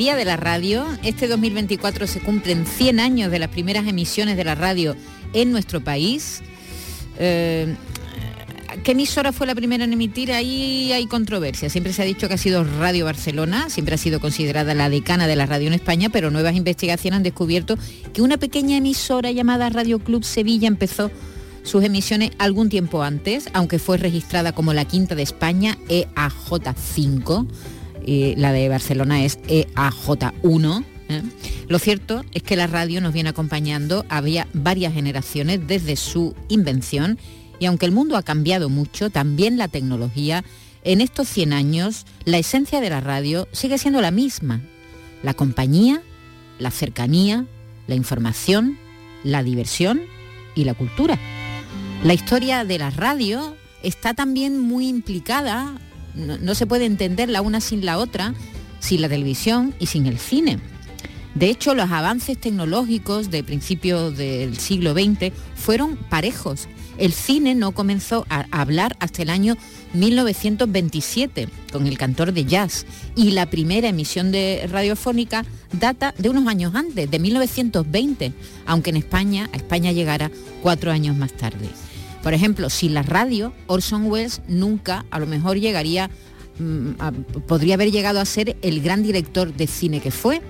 Día de la Radio. Este 2024 se cumplen 100 años de las primeras emisiones de la radio en nuestro país. Eh, ¿Qué emisora fue la primera en emitir? Ahí hay controversia. Siempre se ha dicho que ha sido Radio Barcelona, siempre ha sido considerada la decana de la radio en España, pero nuevas investigaciones han descubierto que una pequeña emisora llamada Radio Club Sevilla empezó sus emisiones algún tiempo antes, aunque fue registrada como la quinta de España, EAJ5 y la de Barcelona es EAJ1. ¿eh? Lo cierto es que la radio nos viene acompañando había varias generaciones desde su invención y aunque el mundo ha cambiado mucho, también la tecnología, en estos 100 años la esencia de la radio sigue siendo la misma. La compañía, la cercanía, la información, la diversión y la cultura. La historia de la radio está también muy implicada no, se puede entender la una sin la otra, sin la televisión y sin el cine. De hecho, los avances tecnológicos de principios del siglo XX fueron parejos. El cine no comenzó a hablar hasta el año 1927 con el cantor de jazz y la primera emisión de radiofónica data de unos años antes, de 1920, aunque en España, a España llegara cuatro años más tarde. Por ejemplo, sin la radio, Orson Welles nunca, a lo mejor llegaría, mm, podría haber llegado a ser el gran director de cine que fue,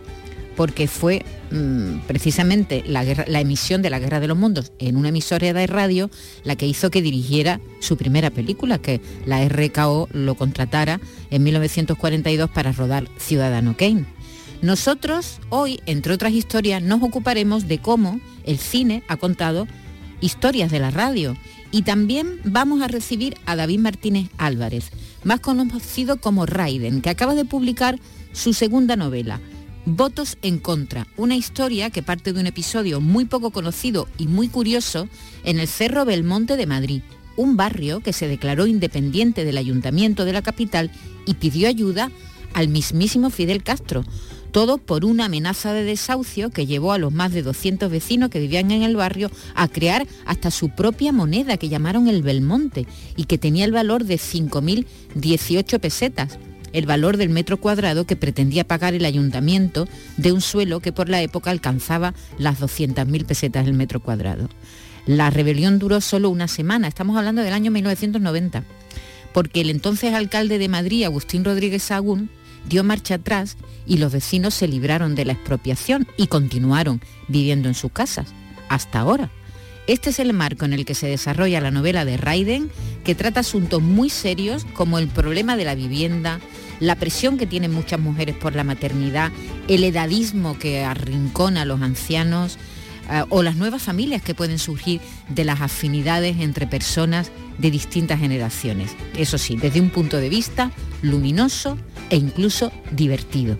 porque fue mm, precisamente la, emisión de la Guerra de los Mundos en una emisora de radio la que hizo que dirigiera su primera película, que la RKO lo contratara en 1942 para rodar Ciudadano Kane. Nosotros hoy, entre otras historias, nos ocuparemos de cómo el cine ha contado historias de la radio y también vamos a recibir a David Martínez Álvarez, más conocido como Raiden, que acaba de publicar su segunda novela, Votos en contra, una historia que parte de un episodio muy poco conocido y muy curioso en el Cerro Belmonte de Madrid, un barrio que se declaró independiente del ayuntamiento de la capital y pidió ayuda al mismísimo Fidel Castro, todo por una amenaza de desahucio que llevó a los más de 200 vecinos que vivían en el barrio a crear hasta su propia moneda que llamaron el Belmonte y que tenía el valor de 5.018 pesetas, el valor del metro cuadrado que pretendía pagar el ayuntamiento de un suelo que por la época alcanzaba las 200.000 pesetas el metro cuadrado. La rebelión duró solo una semana, estamos hablando del año 1990, porque el entonces alcalde de Madrid, Agustín Rodríguez Sagún, dio marcha atrás y los vecinos se libraron de la expropiación y continuaron viviendo en sus casas, hasta ahora. Este es el marco en el que se desarrolla la novela de Raiden, que trata asuntos muy serios como el problema de la vivienda, la presión que tienen muchas mujeres por la maternidad, el edadismo que arrincona a los ancianos, eh, o las nuevas familias que pueden surgir de las afinidades entre personas de distintas generaciones. Eso sí, desde un punto de vista luminoso e incluso divertido.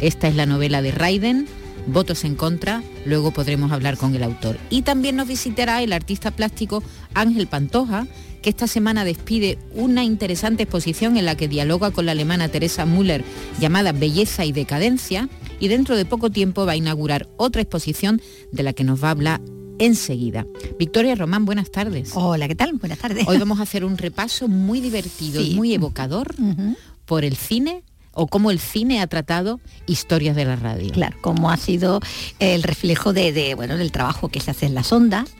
Esta es la novela de Raiden, Votos en contra, luego podremos hablar con el autor. Y también nos visitará el artista plástico Ángel Pantoja, que esta semana despide una interesante exposición en la que dialoga con la alemana Teresa Müller llamada Belleza y Decadencia y dentro de poco tiempo va a inaugurar otra exposición de la que nos va a hablar enseguida. Victoria Román, buenas tardes. Hola, ¿qué tal? Buenas tardes. Hoy vamos a hacer un repaso muy divertido y muy evocador por el cine o cómo el cine ha tratado historias de la radio. Claro, cómo ha sido el reflejo de, bueno, del trabajo que se hace en las ondas,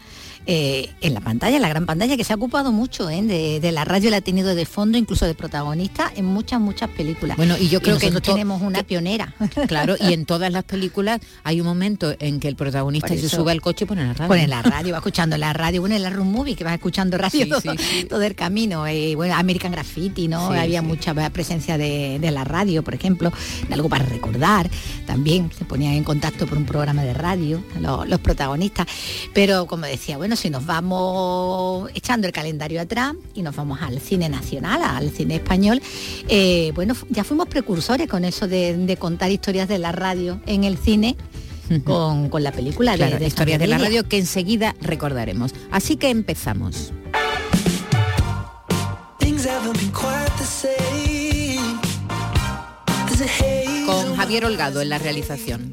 eh, en la pantalla, la gran pantalla, que se ha ocupado mucho ¿eh? de, la radio, la ha tenido de fondo, incluso de protagonista en muchas, muchas películas. Bueno, y yo creo que tenemos una pionera. Claro, y en todas las películas hay un momento en que el protagonista se sube al coche y pone la radio. Pone la radio, va escuchando la radio, bueno, en la room movie que va escuchando radio todo, el camino. Eh, bueno, American Graffiti, ¿no? Había mucha presencia de, la radio, por ejemplo, de algo para recordar. También se ponían en contacto por un programa de radio, los protagonistas. Pero como decía, bueno, si nos vamos echando el calendario atrás y nos vamos al cine nacional, al cine español, eh, bueno, ya fuimos precursores con eso de, contar historias de la radio en el cine con, la película de, de Historias de la Radio que enseguida recordaremos. Así que empezamos. Con Javier Holgado en la realización.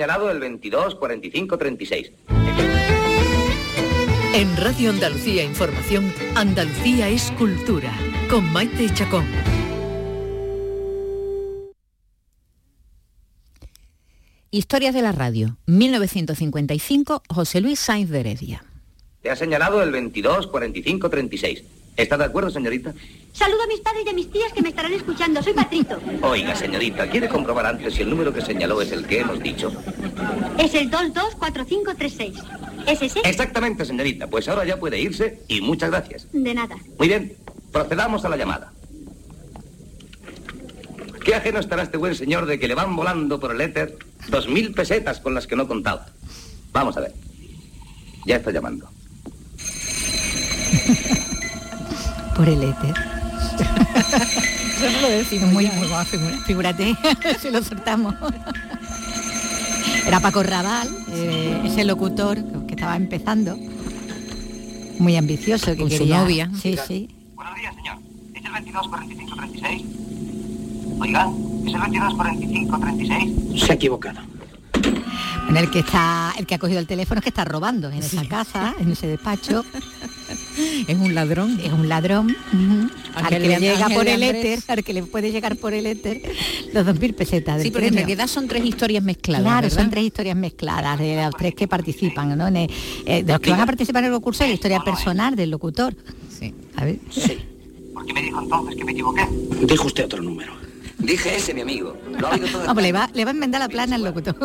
señalado el 22 45 36. En Radio Andalucía Información, Andalucía es cultura, con Maite Chacón. Historias de la radio, 1955, José Luis Sainz de Heredia. Te ha señalado el 22 45 36. ¿Está de acuerdo, señorita? Saludo a mis padres y a mis tías que me estarán escuchando. Soy Patrito. Oiga, señorita, ¿quiere comprobar antes si el número que señaló es el que hemos dicho? Es el 224536. ¿Es ese? Exactamente, señorita. Pues ahora ya puede irse y muchas gracias. De nada. Muy bien. Procedamos a la llamada. Qué ajeno estará este buen señor de que le van volando por el éter dos mil pesetas con las que no contaba. Vamos a ver. Ya está llamando. por el éter. Eso no lo decimos. Muy, muy buena figúrate, si lo soltamos. Era Paco Raval, eh, ese locutor que estaba empezando, muy ambicioso, que Con quería... su novia. Sí, sí. Buenos días, señor. ¿Es el 22 45 36? Oiga, ¿es el 22 45 36? Se ha equivocado. En el que está, el que ha cogido el teléfono es que está robando en esa casa, en ese despacho. es un ladrón. Es un ladrón. Al que le llega por el éter, al que le puede llegar por el éter los 2.000 pesetas del Sí, pero en realidad son tres historias mezcladas. Claro, son tres historias mezcladas de los tres que participan, ¿no? Eh, de los que van a participar en el concurso la historia personal del locutor. Sí. A ver. Sí. ¿Por qué me dijo entonces que me equivoqué? Dijo usted otro número. Dije ese, mi amigo. Lo ha oído todo. Vamos, le va, le va a enmendar la plana al locutor.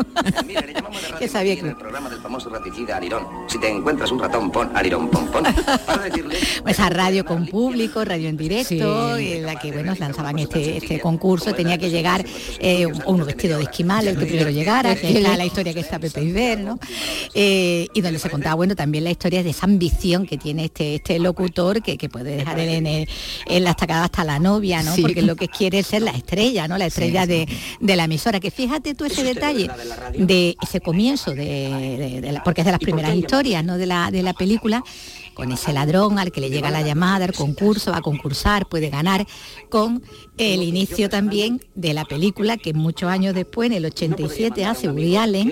Mira, le llamamos de radio que sabía en que... el programa del famoso raticida Arirón. Si te encuentras un ratón, pon Arirón, pon, pon. Para decirle... Pues a radio con público, radio en directo, Sí. en la que bueno lanzaban este, este concurso, tenía que llegar eh, uno vestido de esquimal, el que primero llegara, que es la, la historia que está Pepe Iber, ¿no? Eh, y donde se contaba bueno también la historia de esa ambición que tiene este, este locutor que, que puede dejar en, el- en la estacada hasta la novia, ¿no? Sí. Porque lo que quiere es ser la estrella, ¿no? La estrella de, de la emisora. Que fíjate tú ese detalle de ese comienzo de, de- de la- porque es de las primeras historias, ¿no? De la, de la película con ese ladrón al que le llega la llamada, el concurso, va a concursar, puede ganar, con el inicio también de la película que muchos años después, en el 87, hace Woody Allen,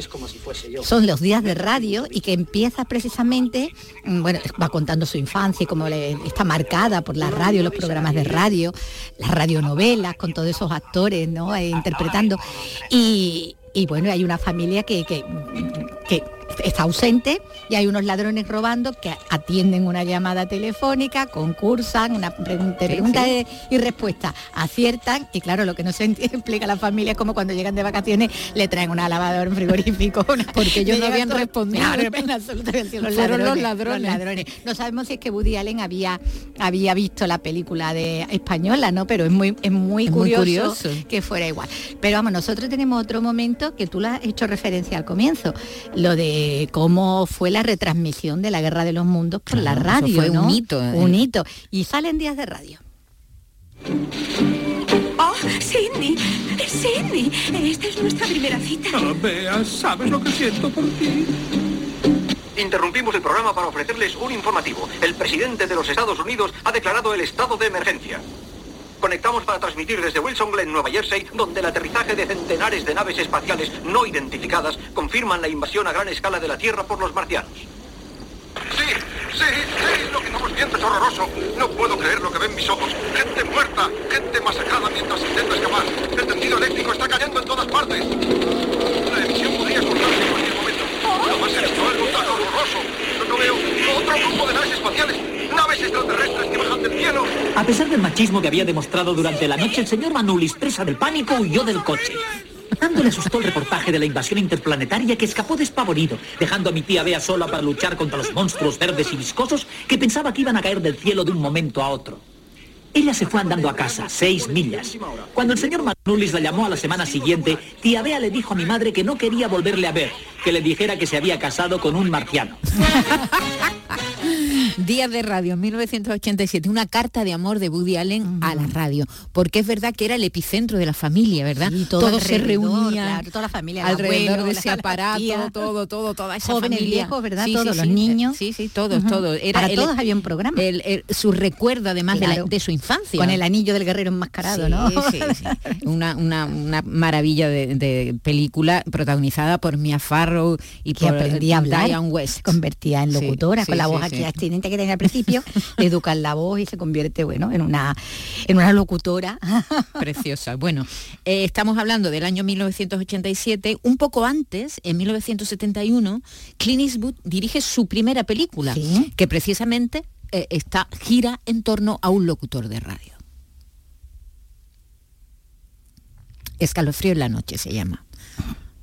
son los días de radio y que empieza precisamente, mm, bueno, va contando su infancia y cómo está marcada por la radio, los programas de radio, las radionovelas, con todos esos actores, ¿no? Eh, interpretando. Y, y bueno, hay una familia que, que está ausente y hay unos ladrones robando que atienden una llamada telefónica, concursan, una pregunta, pregunta y- y respuesta, aciertan y claro, lo que no se explica a la familia es como cuando llegan de vacaciones le traen una lavadora, un frigorífico, una- Porque ellos no habían todo- respondido. Claro, en absoluto habían sido los Fueron los ladrones, ladrones. No sabemos si es que Woody Allen había, había visto la película de española, ¿no? Pero es muy, es muy, Es muy curioso, curioso. que fuera igual. Pero vamos, nosotros tenemos otro momento que tú lo has hecho referencia al comienzo, lo de cómo fue la retransmisión de la Guerra de los Mundos por la eso radio, fue un ¿no? hito, ¿eh? Un hito. Y salen días de radio. ¡Oh, Cindy! ¡Cindy! Esta es nuestra primera cita. Bea, ¿sabes lo que siento por ti? Interrumpimos el programa para ofrecerles un informativo. El presidente de los Estados Unidos ha declarado el estado de emergencia. Conectamos para transmitir desde Wilson Glen, Nueva Jersey, donde el aterrizaje de centenares de naves espaciales no identificadas confirman la invasión a gran escala de la Tierra por los marcianos. Sí, sí, sí, lo que estamos viendo es horroroso. No puedo creer lo que ven mis ojos. Gente muerta, gente masacrada mientras intenta escapar. El tendido eléctrico está cayendo en todas partes. La emisión podría cortarse en cualquier momento. Lo más exceptual, un horroroso. Otro grupo de naves espaciales. Naves extraterrestres que bajan del cielo. A pesar del machismo que había demostrado durante la noche, el señor Manulis, presa del pánico, huyó del coche. Tanto le asustó el reportaje de la invasión interplanetaria que escapó despavorido, dejando a mi tía Bea sola para luchar contra los monstruos verdes y viscosos que pensaba que iban a caer del cielo de un momento a otro. Ella se fue andando a casa, seis millas. Cuando el señor Manulis la llamó a la semana siguiente, tía Bea le dijo a mi madre que no quería volverle a ver, que le dijera que se había casado con un marciano. Días de radio, 1987, una carta de amor de Woody Allen a la radio, porque es verdad que era el epicentro de la familia, ¿verdad? Sí, todo Todos se reunían claro, toda la familia, alrededor abuelo, de la- ese la aparato, tía. todo, todo, toda esa Jóvenes, familia. viejos, ¿verdad? Sí, Todos sí, los sí, niños. Sí, sí, todos, todos. Era Para el- todos había un programa. el- el- su recuerdo además de, la- de su infancia. Con el anillo del guerrero enmascarado, Sí, ¿no? sí, sí. Una, una, una maravilla de, de película protagonizada por Mia Farrow y que por aprendía a hablar, Diane West. se convertía en locutora con la voz aquí astridente que tenía al principio, educan la voz y se convierte, bueno, en una en una locutora. Preciosa. Bueno, eh, estamos hablando del año 1987. Un poco antes, en 1971, Clint Eastwood dirige su primera película, que precisamente eh, está gira en torno a un locutor de radio. Escalofrío en la noche se llama.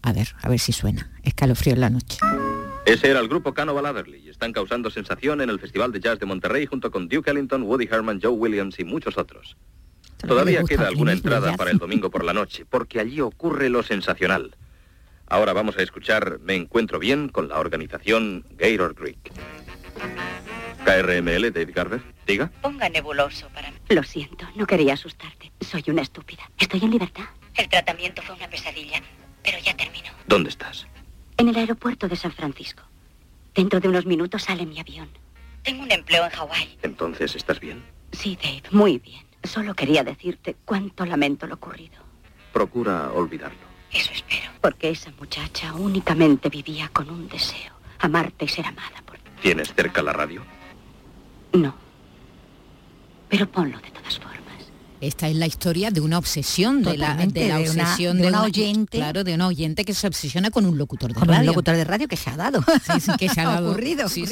A ver, a ver si suena. Escalofrío en la noche. Ese era el grupo Cannibal Adderley y están causando sensación en el Festival de Jazz de Monterrey junto con Duke Ellington, Woody Herman, Joe Williams y muchos otros. Todavía queda alguna entrada para el domingo por la noche, porque allí ocurre lo sensacional. Ahora vamos a escuchar Me Encuentro Bien con la organización Gator Creek. KRML, David Garber, diga. Ponga nebuloso para mí. Lo siento, no quería asustarte. Soy una estúpida. Estoy en libertad. El tratamiento fue una pesadilla, pero ya terminó. ¿Dónde estás? En el aeropuerto de San Francisco. Dentro de unos minutos sale mi avión. Tengo un empleo en Hawái. Entonces, ¿estás bien? Sí, Dave, muy bien. Solo quería decirte cuánto lamento lo ocurrido. Procura olvidarlo. Eso espero. Porque esa muchacha únicamente vivía con un deseo. Amarte y ser amada por ti. ¿Tienes cerca la radio? No. Pero ponlo de todas formas. Esta es la historia de una obsesión, de la, de la obsesión de, una, oyente. Claro, de una oyente que se obsesiona con un locutor de con radio. un locutor de radio que se ha dado. que se ha dado. ocurrido, Son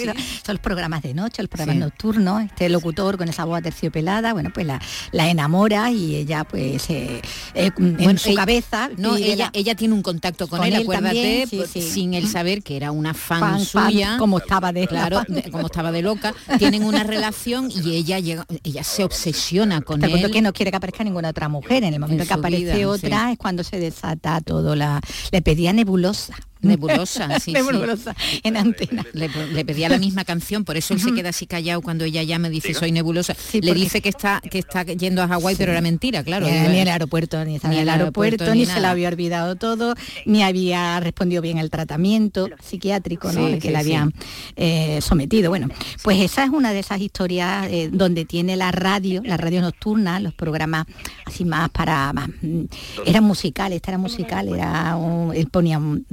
los programas de noche, los programas nocturnos, este locutor con esa voz terciopelada, bueno, pues la, la enamora y ella pues eh, eh, en su cabeza. No, ella, ella tiene un contacto con, él, acuérdate, pues, sin él saber que era una fan, suya. como estaba de claro, como estaba de loca. Tienen una relación y ella llega, ella se obsesiona con él. que no quiere que aparezca ninguna otra mujer. En el momento que aparece otra es cuando se desata todo la. Le pedía nebulosa. Nebulosa, sí, nebulosa en antena. Le, pedía la misma canción, por eso él se queda así callado cuando ella ya me dice soy nebulosa. le dice que está que está yendo a Hawái, pero era mentira, claro. Ni, en el aeropuerto, ni estaba en el aeropuerto, ni, se le había olvidado todo, ni había respondido bien el tratamiento psiquiátrico ¿no? que le habían eh, sometido. Bueno, pues esa es una de esas historias eh, donde tiene la radio, la radio nocturna, los programas así más para más, mm, era musical, esta era musical, era él ponía un,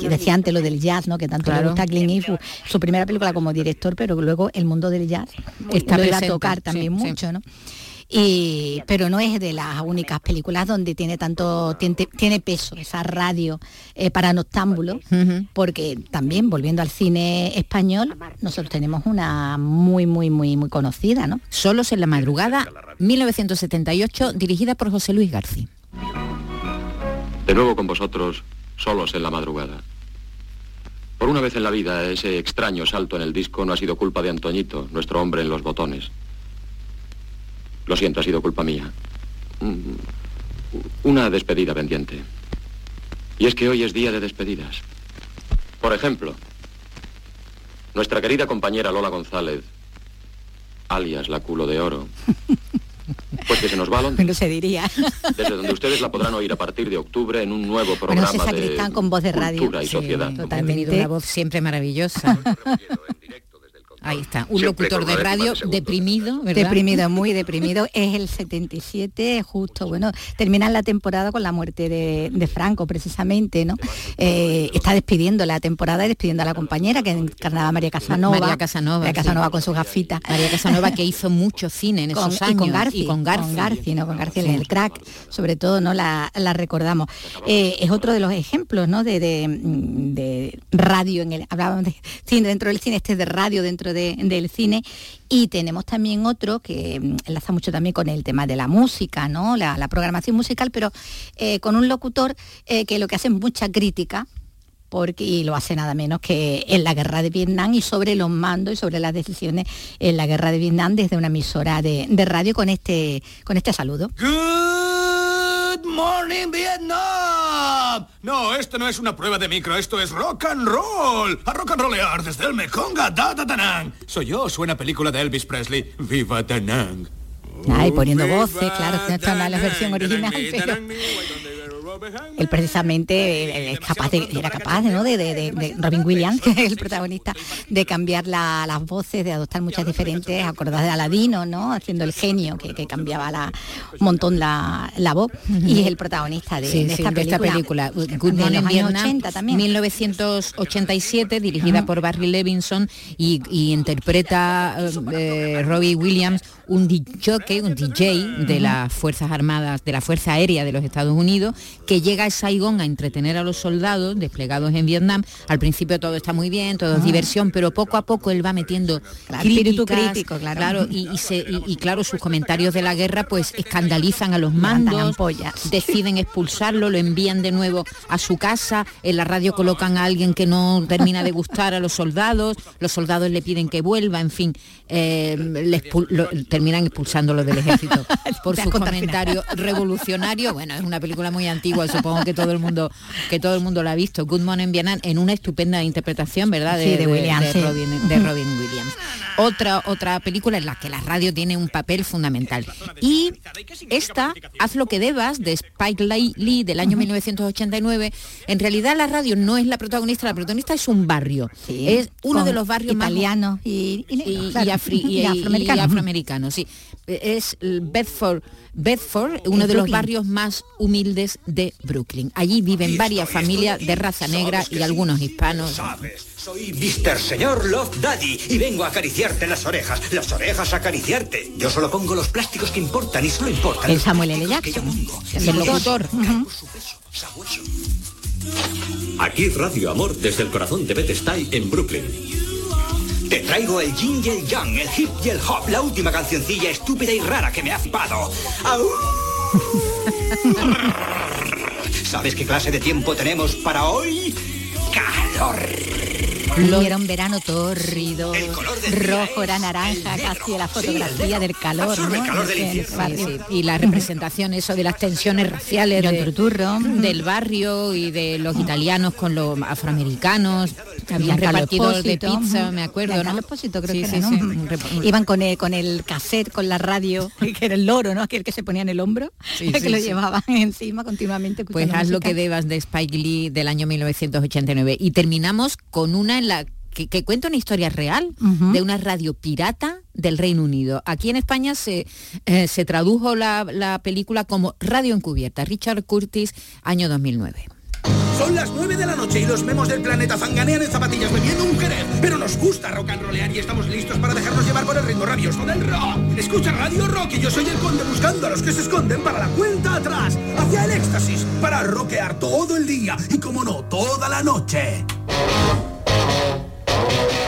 y decía antes lo del jazz, ¿no? Que tanto le gusta a Clint Eastwood, su primera película como director, pero luego el mundo del jazz está lo iba a tocar también mucho, ¿no? Y, pero no es de las únicas películas donde tiene tanto tiene, peso esa radio eh, para noctámbulos porque también volviendo al cine español nosotros tenemos una muy muy muy muy conocida no solos en la madrugada 1978 dirigida por José Luis García. De nuevo con vosotros solos en la madrugada por una vez en la vida, ese extraño salto en el disco no ha sido culpa de Antoñito, nuestro hombre en los botones. Lo siento, ha sido culpa mía. Mm, una despedida pendiente. Y es que hoy es día de despedidas. Por ejemplo, nuestra querida compañera Lola González, alias la culo de oro, pues que se nos va a Londres. No se diría. Desde donde ustedes la podrán oír a partir de octubre en un nuevo programa bueno, de con voz de radio. cultura y sí, sociedad. Totalmente. Una voz siempre maravillosa. Ahí está, un locutor de radio deprimido, ¿verdad? Deprimido, muy deprimido. Es el 77, justo, bueno, terminan la temporada con la muerte de, Franco, precisamente, ¿no? Eh, está despidiendo la temporada y despidiendo a la compañera que encarnaba María Casanova. María Casanova. María Casanova con sus gafitas. María Casanova que hizo mucho cine en esos años. Y con Garci. Y con Garci, ¿no? Con Garci en el crack, sobre todo, ¿no? La, recordamos. Eh, es otro de los ejemplos, ¿no? De, de, radio, en el, hablábamos de cine, dentro del cine, este es de radio, dentro del cine y tenemos también otro que mm, enlaza mucho también con el tema de la música, ¿no? la, programación musical, pero eh, con un locutor eh, que lo que hace es mucha crítica porque, y lo hace nada menos que en la guerra de Vietnam y sobre los mandos y sobre las decisiones en la guerra de Vietnam desde una emisora de, radio con este, con este saludo. Good morning Vietnam. No, esto no es una prueba de micro, esto es rock and roll. A rock and rollear desde el Mekong a Da Da Nang. Soy yo, suena película de Elvis Presley. Viva Nang. Ay, poniendo voces, claro, no está mal la versión original, pero él precisamente es capaz de, era capaz ¿no? de, Robin Williams, que es el protagonista, de cambiar las voces, de adoptar muchas diferentes, acordás de Aladino, ¿no? haciendo el genio que, cambiaba la, un montón la, voz, y es el protagonista de, esta, película. Good Morning Vietnam, 1987, dirigida por Barry Levinson y, interpreta eh, Robbie Williams un DJ, un DJ de las Fuerzas Armadas, de la Fuerza Aérea de los Estados Unidos, que llega a Saigón a entretener a los soldados desplegados en Vietnam. Al principio todo está muy bien, todo es ah. diversión, pero poco a poco él va metiendo espíritu crítico, claro. y, claro, sus comentarios de la guerra pues escandalizan a los mandos, deciden expulsarlo, lo envían de nuevo a su casa, en la radio colocan a alguien que no termina de gustar a los soldados, los soldados le piden que vuelva, en fin, eh, terminan expulsándolo del ejército por sus comentarios revolucionarios. Bueno, es una película muy antigua, supongo que todo el mundo que todo el mundo la ha visto. Good Morning Vietnam en una estupenda interpretación, ¿verdad? De, de, Robin, Williams. Otra otra película en la que la radio tiene un papel fundamental. Y esta, Haz lo que debas, de Spike Lee del año 1989, en realidad la radio no es la protagonista, la protagonista es un barrio. es uno de los barrios italianos y, y, y, afroamericanos. Sí. Es Bedford Bedford, uno de los barrios más humildes de Brooklyn. Allí viven varias familias de raza negra y algunos hispanos. Soy Mr. Señor Love Daddy y vengo a acariciarte las orejas. Las orejas a acariciarte. Yo solo pongo los plásticos que importan y solo importan. El Samuel L. Jackson. El locutor. Aquí Radio Amor desde el corazón de Bed-Stuy en Brooklyn. Te traigo el yin y el yang, el hip y el hop, la última cancioncilla estúpida y rara que me ha flipado. ¿Sabes qué clase de tiempo tenemos para hoy? ¡Calor! Y era un verano tórrido, rojo, era naranja, casi la fotografía del calor, ¿no? Sí, sí. Y la representación eso de las tensiones raciales de- del barrio y de los italianos con los afroamericanos. Había repartidores de pizza, me acuerdo, ¿no? Espósito creo Sí, que sí, era, sí. ¿no? Un rep- Iban con el, con el cassette, con la radio, que era el loro, ¿no? Aquel que se ponía en el hombro, Sí, que sí, lo sí. llevaban encima continuamente. Pues haz lo que debas de Spike Lee del año 1989. Y terminamos con una en la que, que cuenta una historia real Ujú. de una radio pirata del Reino Unido. Aquí en España se, eh, se tradujo la, la película como Radio Encubierta. Richard Curtis, año 2009. Son las 9 de la noche y los memos del planeta zanganean en zapatillas bebiendo un jerez. Pero nos gusta rock and rollear y estamos listos para dejarnos llevar por el ritmo rabioso del rock. Escucha Radio Rock y yo soy el conde buscando a los que se esconden para la cuenta atrás. Hacia el éxtasis, para rockear todo el día y como no, toda la noche. Era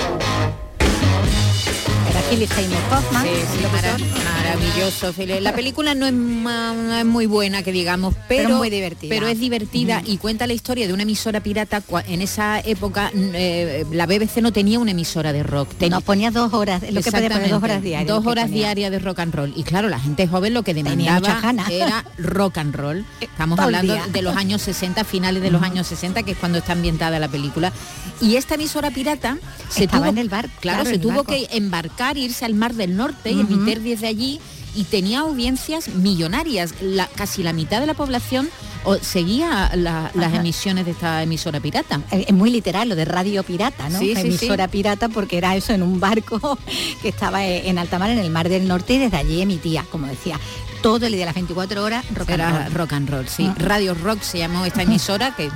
Philip Seymour Hoffman. Sí, sí, maravilloso. La película no es, ma- no es muy buena, que digamos, pero, Pero muy divertida. pero es divertida y cuenta la historia de una emisora pirata. En esa época eh, la BBC no tenía una emisora de rock. No, ponía dos horas, lo que podía poner dos horas diarias. Dos horas diarias de rock and roll. Y claro, la gente joven lo que demandaba era rock and roll. Estamos todo el hablando de los años 60, finales de los años 60, que es cuando está ambientada la película. Y esta emisora pirata se Estaba tuvo, en el bar, claro, claro, se tuvo barco. que embarcar, irse al Mar del Norte y Ujú. emitir desde allí y tenía audiencias millonarias. La, casi la mitad de la población o, seguía la- las emisiones de esta emisora pirata. Es muy literal lo de radio pirata, ¿no? Sí, Emisora sí. pirata porque era eso en un barco que estaba en alta mar en el Mar del Norte y desde allí emitía, como decía, todo el día de las 24 horas rock and Era roll. rock and roll, sí. Ah. Radio Rock se llamó esta emisora, que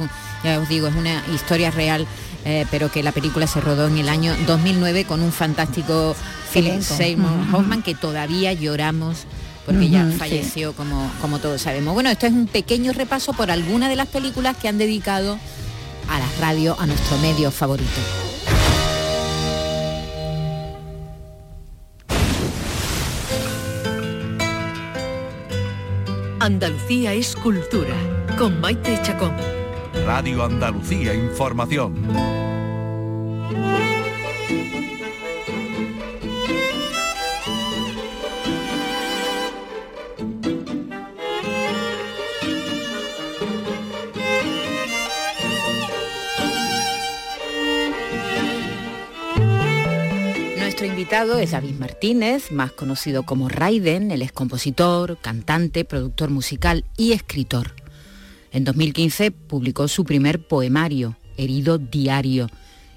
ya os digo, es una historia real, eh, pero que la película se rodó en el año 2009 con un fantástico Philip. Seymour. Hoffman que todavía lloramos porque ya Ujú, sí. falleció como, como todos sabemos. Bueno, esto es un pequeño repaso por algunas de las películas que han dedicado a la radio, a nuestro medio favorito. Andalucía es cultura, con Maite Chacón. Radio Andalucía Información. Invitado es David Martínez, más conocido como Raiden, él es compositor, cantante, productor musical y escritor. En 2015 publicó su primer poemario, Herido Diario,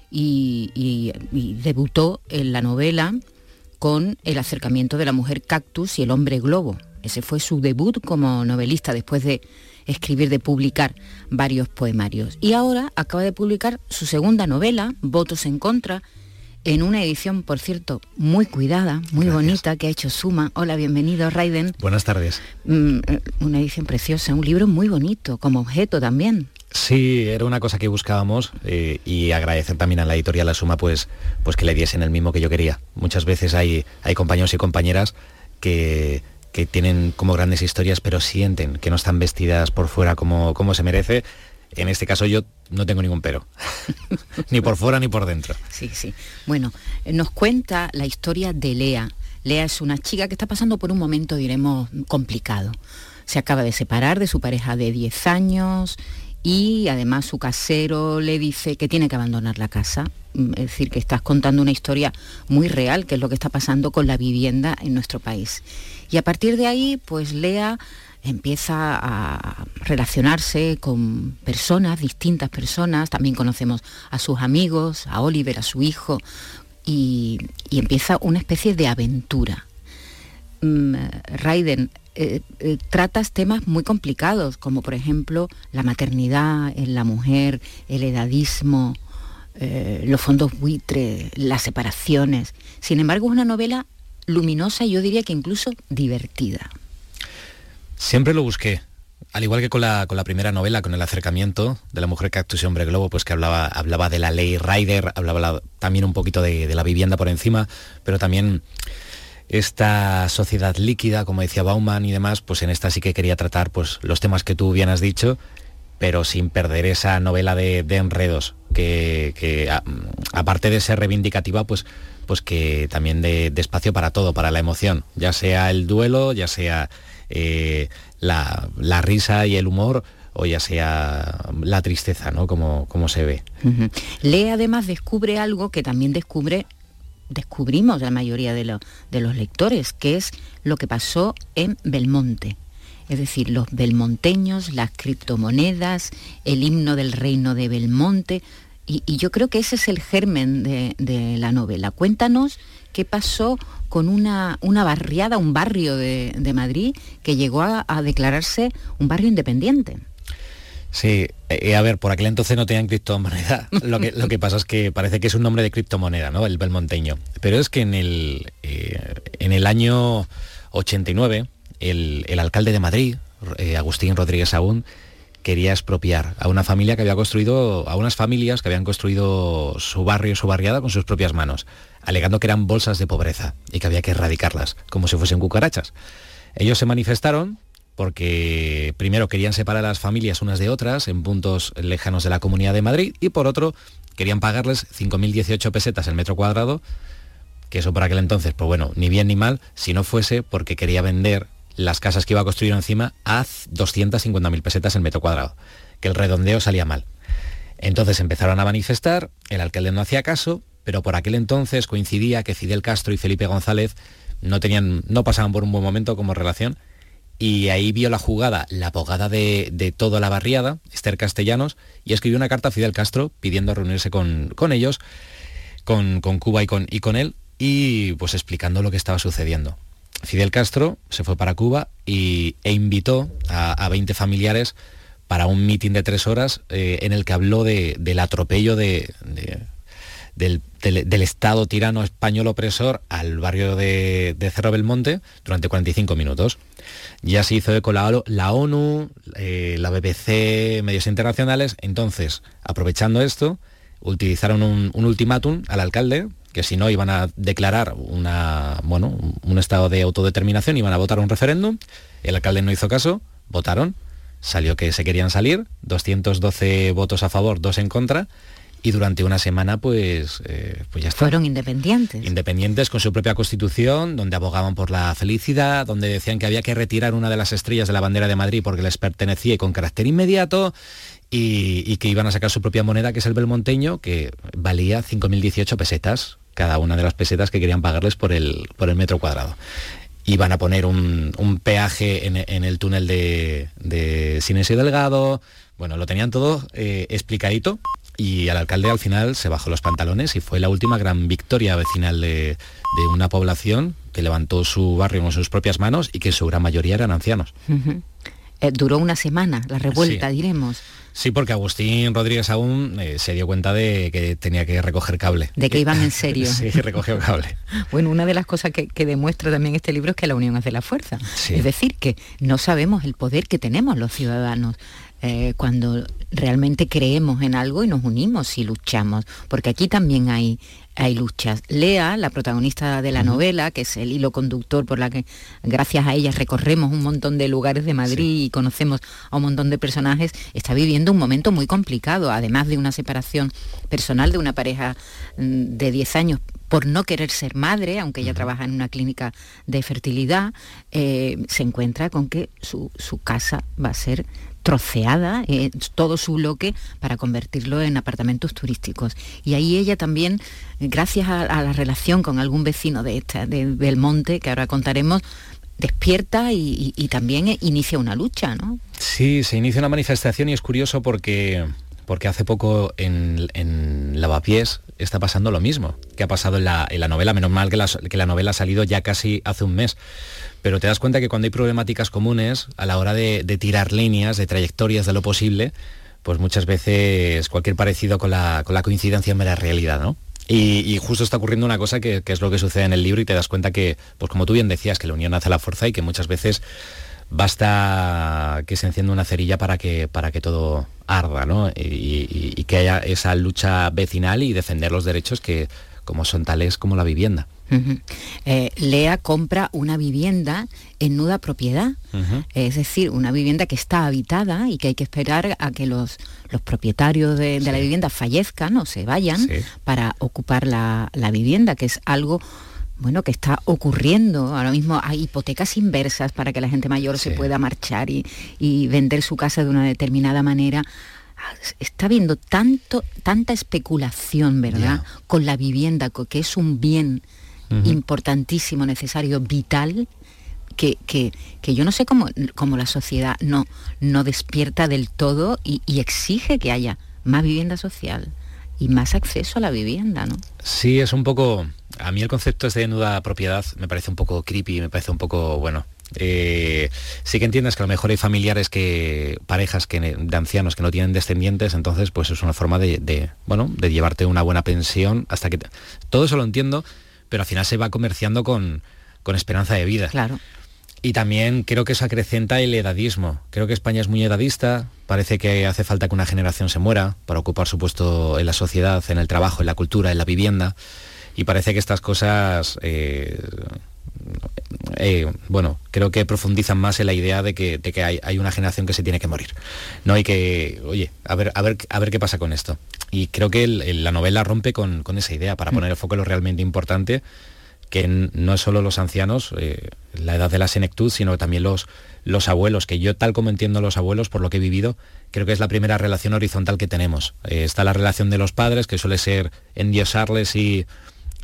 y, y- y debutó en la novela con El acercamiento de la mujer cactus y el hombre globo. Ese fue su debut como novelista después de escribir, de publicar varios poemarios. Y ahora acaba de publicar su segunda novela, Votos en contra, en una edición, por cierto, muy cuidada, muy bonita, que ha hecho Suma. Hola, bienvenido, Raiden. Buenas tardes. Mm, eh, una edición preciosa, un libro muy bonito, como objeto también. Sí, era una cosa que buscábamos eh, y agradecer también a la editorial La Suma pues, pues que le diesen el mismo que yo quería. Muchas veces hay, hay compañeros y compañeras que, que tienen como grandes historias pero sienten que no están vestidas por fuera como, como se merece. En este caso yo no tengo ningún pero, ni por fuera ni por dentro. Sí, sí. Bueno, nos cuenta la historia de Lea. Lea es una chica que está pasando por un momento, diremos, complicado. Se acaba de separar de su pareja de 10 años y además su casero le dice que tiene que abandonar la casa. Mm, Es decir, que estás contando una historia muy real, que es lo que está pasando con la vivienda en nuestro país. Y a partir de ahí, pues Lea empieza a relacionarse con personas, distintas personas, también conocemos a sus amigos, a Oliver, a su hijo, y, empieza una especie de aventura. Mm, Raiden, eh, eh, tratas temas muy complicados, como por ejemplo la maternidad en la mujer, el edadismo, eh, los fondos buitre, las separaciones. Sin embargo, es una novela luminosa y yo diría que incluso divertida. Siempre lo busqué. Al igual que con la, con la primera novela, con el acercamiento de la mujer cactus y hombre globo, pues que hablaba, hablaba de la ley Rider, hablaba también un poquito de, de la vivienda por encima, pero también esta sociedad líquida, como decía Bauman y demás, pues en esta sí que quería tratar pues, los temas que tú bien has dicho, pero sin perder esa novela de, enredos, que, aparte de ser reivindicativa, pues, pues que también de, espacio para todo, para la emoción, ya sea el duelo, ya sea eh, la, risa y el humor, o ya sea la tristeza, ¿no? Como, como se ve. Lee además descubre algo que también descubre descubrimos la mayoría de, de los lectores, que es lo que pasó en Belmonte. Es decir, los belmonteños, las criptomonedas, el himno del reino de Belmonte. Y, yo creo que ese es el germen de, la novela. Cuéntanos qué pasó con una, una barriada, un barrio de, Madrid que llegó a declararse un barrio independiente. Sí, eh, a ver, por aquel entonces no tenían criptomoneda. Lo que, lo que pasa es que parece que es un nombre de criptomoneda, ¿no? El belmonteño. Pero es que en el, eh, en el año 89, el, alcalde de Madrid, eh, Agustín Rodríguez Aún, quería expropiar a una familia que había construido, a unas familias que habían construido su barrio, su barriada con sus propias manos, alegando que eran bolsas de pobreza y que había que erradicarlas, como si fuesen cucarachas. Ellos se manifestaron porque primero querían separar a las familias unas de otras en puntos lejanos de la Comunidad de Madrid y por otro querían pagarles 5.018 pesetas el metro cuadrado, que eso por aquel entonces, pues bueno, ni bien ni mal, si no fuese porque quería vender las casas que iba a construir encima a 250.000 pesetas el metro cuadrado, que el redondeo salía mal. Entonces empezaron a manifestar, el alcalde no hacía caso, pero por aquel entonces coincidía que Fidel Castro y Felipe González no, tenían, no pasaban por un buen momento como relación y ahí vio la jugada la abogada de, toda la barriada, Esther Castellanos, y escribió una carta a Fidel Castro pidiendo reunirse con, ellos, con, Cuba y con, y con él, y pues explicando lo que estaba sucediendo. Fidel Castro se fue para Cuba y, e invitó a, 20 familiares para un mitin de tres horas eh, en el que habló del atropello de, del, Estado tirano español opresor al barrio de, de Cerro Belmonte durante 45 minutos. Ya se hizo eco la, la ONU, eh, la BBC, medios internacionales. Entonces, aprovechando esto, utilizaron un, ultimátum al alcalde que si no iban a declarar una, bueno, un estado de autodeterminación, iban a votar un referéndum. El alcalde no hizo caso, votaron, salió que se querían salir, 212 votos a favor, dos en contra, y durante una semana pues, eh, pues ya está. Fueron independientes. Independientes con su propia constitución, donde abogaban por la felicidad, donde decían que había que retirar una de las estrellas de la bandera de Madrid porque les pertenecía y con carácter inmediato, y, que iban a sacar su propia moneda, que es el belmonteño, que valía 5.018 pesetas, cada una de las pesetas que querían pagarles por el, por el metro cuadrado iban a poner un, peaje en, el túnel de, de Sinesio Delgado. Bueno, lo tenían todo eh, explicadito y al alcalde al final se bajó los pantalones y fue la última gran victoria vecinal de, una población que levantó su barrio con sus propias manos y que su gran mayoría eran ancianos. Eh, duró una semana la revuelta, diremos. Sí, porque Agustín Rodríguez aún eh, se dio cuenta de que tenía que recoger cable. De que iban en serio. sí, recogió cable. bueno, una de las cosas que, demuestra también este libro es que la unión hace la fuerza. Es decir, que no sabemos el poder que tenemos los ciudadanos. Eh, cuando realmente creemos en algo y nos unimos y luchamos, porque aquí también hay, hay luchas. Lea, la protagonista de la novela, que es el hilo conductor por la que gracias a ella recorremos un montón de lugares de Madrid y conocemos a un montón de personajes, está viviendo un momento muy complicado, además de una separación personal de una pareja mm, de 10 años por no querer ser madre, aunque ella trabaja en una clínica de fertilidad, eh, se encuentra con que su, su casa va a ser troceada, eh, todo su bloque, para convertirlo en apartamentos turísticos. Y ahí ella también, gracias a, la relación con algún vecino de, esta, de Belmonte, que ahora contaremos, despierta y, también inicia una lucha, ¿no? Sí, se inicia una manifestación y es curioso porque porque hace poco en, en Lavapiés está pasando lo mismo que ha pasado en la, novela, menos mal que la, que la, novela ha salido ya casi hace un mes. Pero te das cuenta que cuando hay problemáticas comunes, a la hora de, tirar líneas, de trayectorias de lo posible, pues muchas veces cualquier parecido con la, con la coincidencia mera realidad, ¿no? Y, justo está ocurriendo una cosa que, que, es lo que sucede en el libro y te das cuenta que, pues como tú bien decías, que la unión hace la fuerza y que muchas veces basta que se encienda una cerilla para que, para que todo arda, ¿no? Y, que haya esa lucha vecinal y defender los derechos que como son tales como la vivienda. Eh, Lea compra una vivienda en nuda propiedad, es decir, una vivienda que está habitada y que hay que esperar a que los, los propietarios de, la vivienda fallezcan o se vayan para ocupar la, la vivienda, que es algo bueno, que está ocurriendo. Ahora mismo hay hipotecas inversas para que la gente mayor se pueda marchar y, vender su casa de una determinada manera. Está habiendo tanto, tanta especulación, ¿verdad? Con la vivienda, que es un bien importantísimo, necesario, vital, que, que, yo no sé cómo, cómo, la sociedad no, no despierta del todo y, y exige que haya más vivienda social y más acceso a la vivienda, ¿no? Sí, es un poco a mí el concepto de nuda propiedad me parece un poco creepy, me parece un poco, bueno, eh, sí que entiendes que a lo mejor hay familiares que, parejas que, de ancianos que no tienen descendientes, entonces pues es una forma de, bueno, de llevarte una buena pensión hasta que... todo eso lo entiendo, pero al final se va comerciando con, con esperanza de vida. Claro. Y también creo que eso acrecenta el edadismo. Creo que España es muy edadista, parece que hace falta que una generación se muera para ocupar su puesto en la sociedad, en el trabajo, en la cultura, en la vivienda y parece que estas cosas eh, eh, bueno, creo que profundizan más en la idea de que, que hay, una generación que se tiene que morir. ¿no? hay que, oye, a ver, a ver, a ver qué pasa con esto. Y creo que la novela rompe con, esa idea para mm. poner el foco en lo realmente importante, que no es solo los ancianos, eh, la edad de la senectud, sino también los, los abuelos, que yo tal como entiendo los abuelos, por lo que he vivido, creo que es la primera relación horizontal que tenemos. está la relación de los padres, que suele ser endiosarles y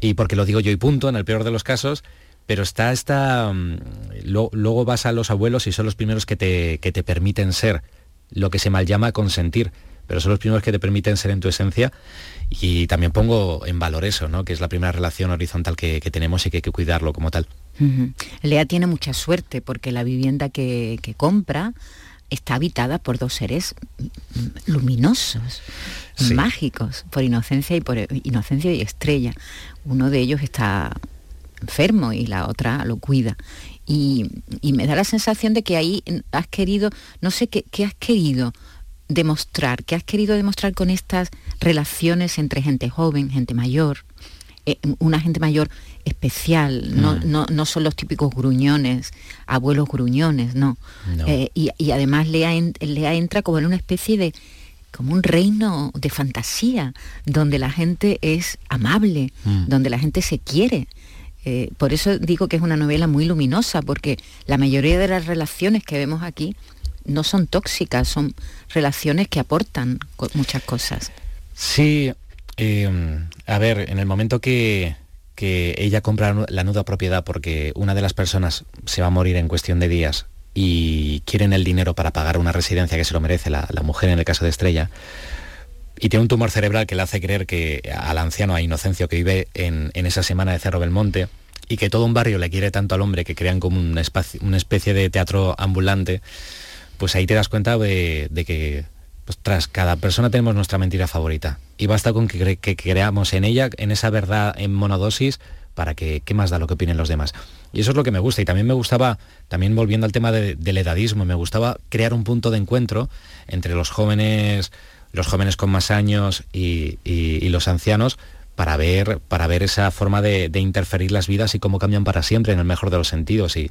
y porque lo digo yo y punto, en el peor de los casos, pero está esta... Mm, luego vas a los abuelos y son los primeros que te, que te permiten ser, lo que se mal llama consentir, pero son los primeros que te permiten ser en tu esencia y también pongo en valor eso, ¿no? que es la primera relación horizontal que, tenemos y que hay que cuidarlo como tal. Lea tiene mucha suerte porque la vivienda que, que compra está habitada por dos seres luminosos, mágicos, por inocencia y por inocencia y estrella. Uno de ellos está enfermo y la otra lo cuida. Y, me da la sensación de que ahí has querido, no sé qué, has querido demostrar, qué has querido demostrar con estas relaciones entre gente joven, gente mayor, eh, una gente mayor especial, mm. no, no, son los típicos gruñones, abuelos gruñones, no. Eh, y, además Lea, Lea entra como en una especie de, como un reino de fantasía, donde la gente es amable, mm. donde la gente se quiere. Eh, por eso digo que es una novela muy luminosa, porque la mayoría de las relaciones que vemos aquí no son tóxicas, son relaciones que aportan muchas cosas. Sí, Em, a ver, en el momento que, ella compra la nuda propiedad porque una de las personas se va a morir en cuestión de días y quieren el dinero para pagar una residencia que se lo merece la, mujer en el caso de Estrella, y tiene un tumor cerebral que le hace creer que al anciano, a Inocencio, que vive en, esa semana de Cerro Belmonte, y que todo un barrio le quiere tanto al hombre que crean como una, una especie de teatro ambulante, pues ahí te das cuenta de que tras cada persona tenemos nuestra mentira favorita y basta con que, creamos en ella, en esa verdad en monodosis, para que qué más da lo que opinen los demás. Y eso es lo que me gusta. Y también me gustaba, también volviendo al tema del edadismo, me gustaba crear un punto de encuentro entre los jóvenes, los jóvenes con más años y los ancianos, para ver, para ver esa forma de, interferir las vidas y cómo cambian para siempre en el mejor de los sentidos y,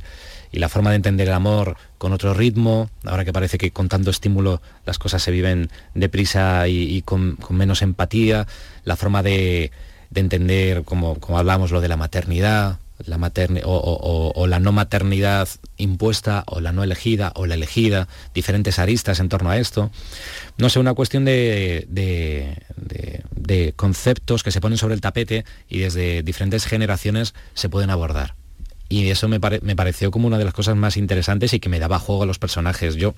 la forma de entender el amor con otro ritmo, ahora que parece que con tanto estímulo las cosas se viven deprisa y, con, menos empatía, la forma de, entender, como, como hablamos, lo de la maternidad, la o, la no maternidad impuesta o la no elegida o la elegida, diferentes aristas en torno a esto. No sé, una cuestión de, conceptos que se ponen sobre el tapete y desde diferentes generaciones se pueden abordar. Y eso me, pareció como una de las cosas más interesantes y que me daba juego a los personajes. Yo,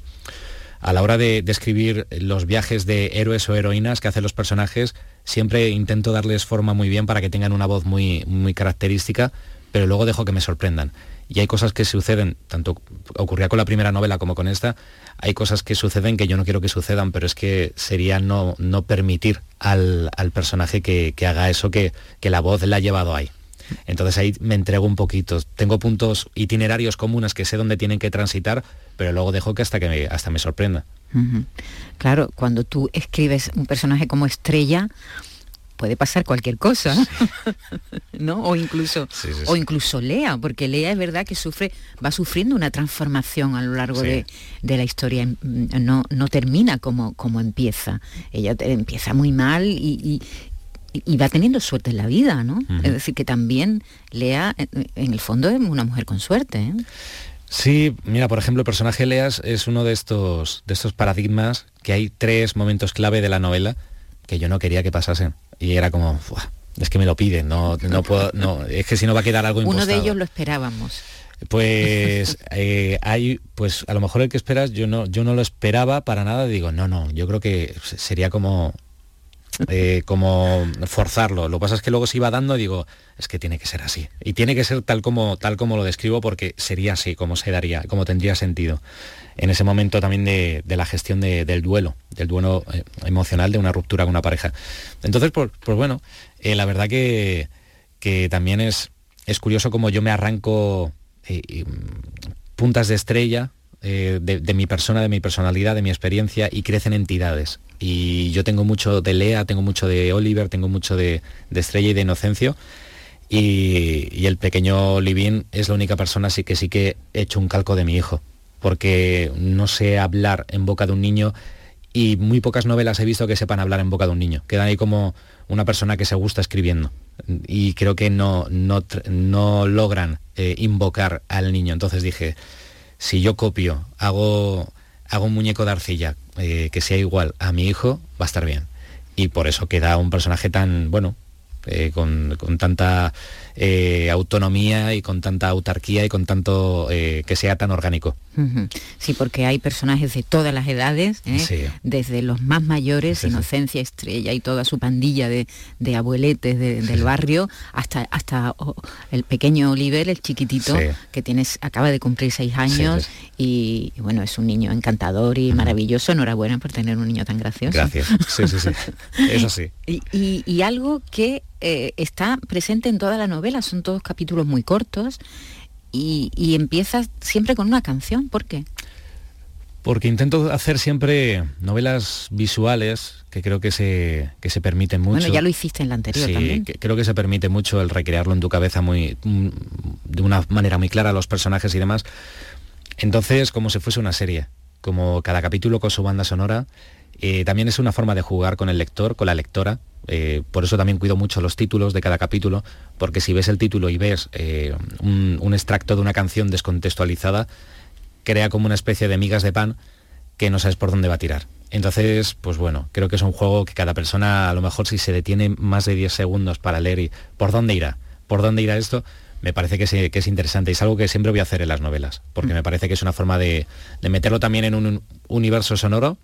a la hora de describir los viajes de héroes o heroínas que hacen los personajes, siempre intento darles forma muy bien para que tengan una voz muy, muy característica, pero luego dejo que me sorprendan. Y hay cosas que suceden, tanto ocurría con la primera novela como con esta, hay cosas que suceden que yo no quiero que sucedan, pero es que sería no, no permitir al, personaje que, haga eso que, que la voz le ha llevado ahí. Entonces ahí me entrego un poquito. Tengo puntos itinerarios comunes que sé dónde tienen que transitar, pero luego dejo que hasta que me, hasta me sorprenda. Claro, cuando tú escribes un personaje como estrella, puede pasar cualquier cosa, ¿no? O incluso, o incluso Lea, porque Lea es verdad que sufre, va sufriendo una transformación a lo largo de, la historia. No, no termina como, como empieza. Ella empieza muy mal y, va teniendo suerte en la vida, ¿no? Es decir, que también Lea, en el fondo, es una mujer con suerte. ¿eh? Sí, mira, por ejemplo, el personaje Leas es uno de estos, de estos paradigmas que hay tres momentos clave de la novela que yo no quería que pasasen. Y era como, es que me lo piden, no, no puedo, no, es que si no va a quedar algo Uno de ellos lo esperábamos. Pues eh, hay, pues a lo mejor el que esperas, yo no, yo no lo esperaba para nada, digo, no, no, yo creo que sería como eh, como forzarlo. Lo que pasa es que luego se iba dando y digo, es que tiene que ser así. Y tiene que ser tal como, tal como lo describo porque sería así, como se daría, como tendría sentido. En ese momento también de, la gestión del duelo, del duelo eh, emocional de una ruptura con una pareja. Entonces, pues, pues bueno, eh, la verdad que, que, también es, es curioso como yo me arranco puntas de estrella de, de, mi persona, de mi personalidad, de mi experiencia y crecen entidades. Y yo tengo mucho de Lea, tengo mucho de Oliver, tengo mucho de, Estrella y de Inocencio. Y, el pequeño Livin es la única persona así que sí que he hecho un calco de mi hijo, porque no sé hablar en boca de un niño y muy pocas novelas he visto que sepan hablar en boca de un niño. Quedan ahí como una persona que se gusta escribiendo y creo que no, no, no logran eh, invocar al niño. Entonces dije, si yo copio, hago hago un muñeco de arcilla eh, que sea igual a mi hijo, va a estar bien. Y por eso queda un personaje tan, bueno, eh, con, tanta eh, autonomía y con tanta autarquía y con tanto que sea tan orgánico. Sí, porque hay personajes de todas las edades, desde los más mayores, Inocencia, Estrella y toda su pandilla de, abueletes del barrio, hasta, hasta el pequeño Oliver, el chiquitito, que tienes, acaba de cumplir seis años y, bueno, es un niño encantador y maravilloso. Enhorabuena por tener un niño tan gracioso. Gracias. Sí, sí, sí. Eso sí. y, algo que eh, está presente en toda la novela, son todos capítulos muy cortos y, y empiezas siempre con una canción. ¿Por qué? Porque intento hacer siempre novelas visuales que creo que se, que se permiten mucho. Bueno, ya lo hiciste en la anterior sí, también. creo que se permite mucho el recrearlo en tu cabeza muy, mm, de una manera muy clara, los personajes y demás. Entonces, como si fuese una serie, como cada capítulo con su banda sonora, eh, también es una forma de jugar con el lector, con la lectora. Eh, por eso también cuido mucho los títulos de cada capítulo, porque si ves el título y ves eh, un, extracto de una canción descontextualizada, crea como una especie de migas de pan que no sabes por dónde va a tirar. Entonces, pues bueno, creo que es un juego que cada persona, a lo mejor si se detiene más de 10 segundos para leer y por dónde irá, por dónde irá esto, me parece que, es interesante y es algo que siempre voy a hacer en las novelas, porque mm. me parece que es una forma de, meterlo también en un universo sonoro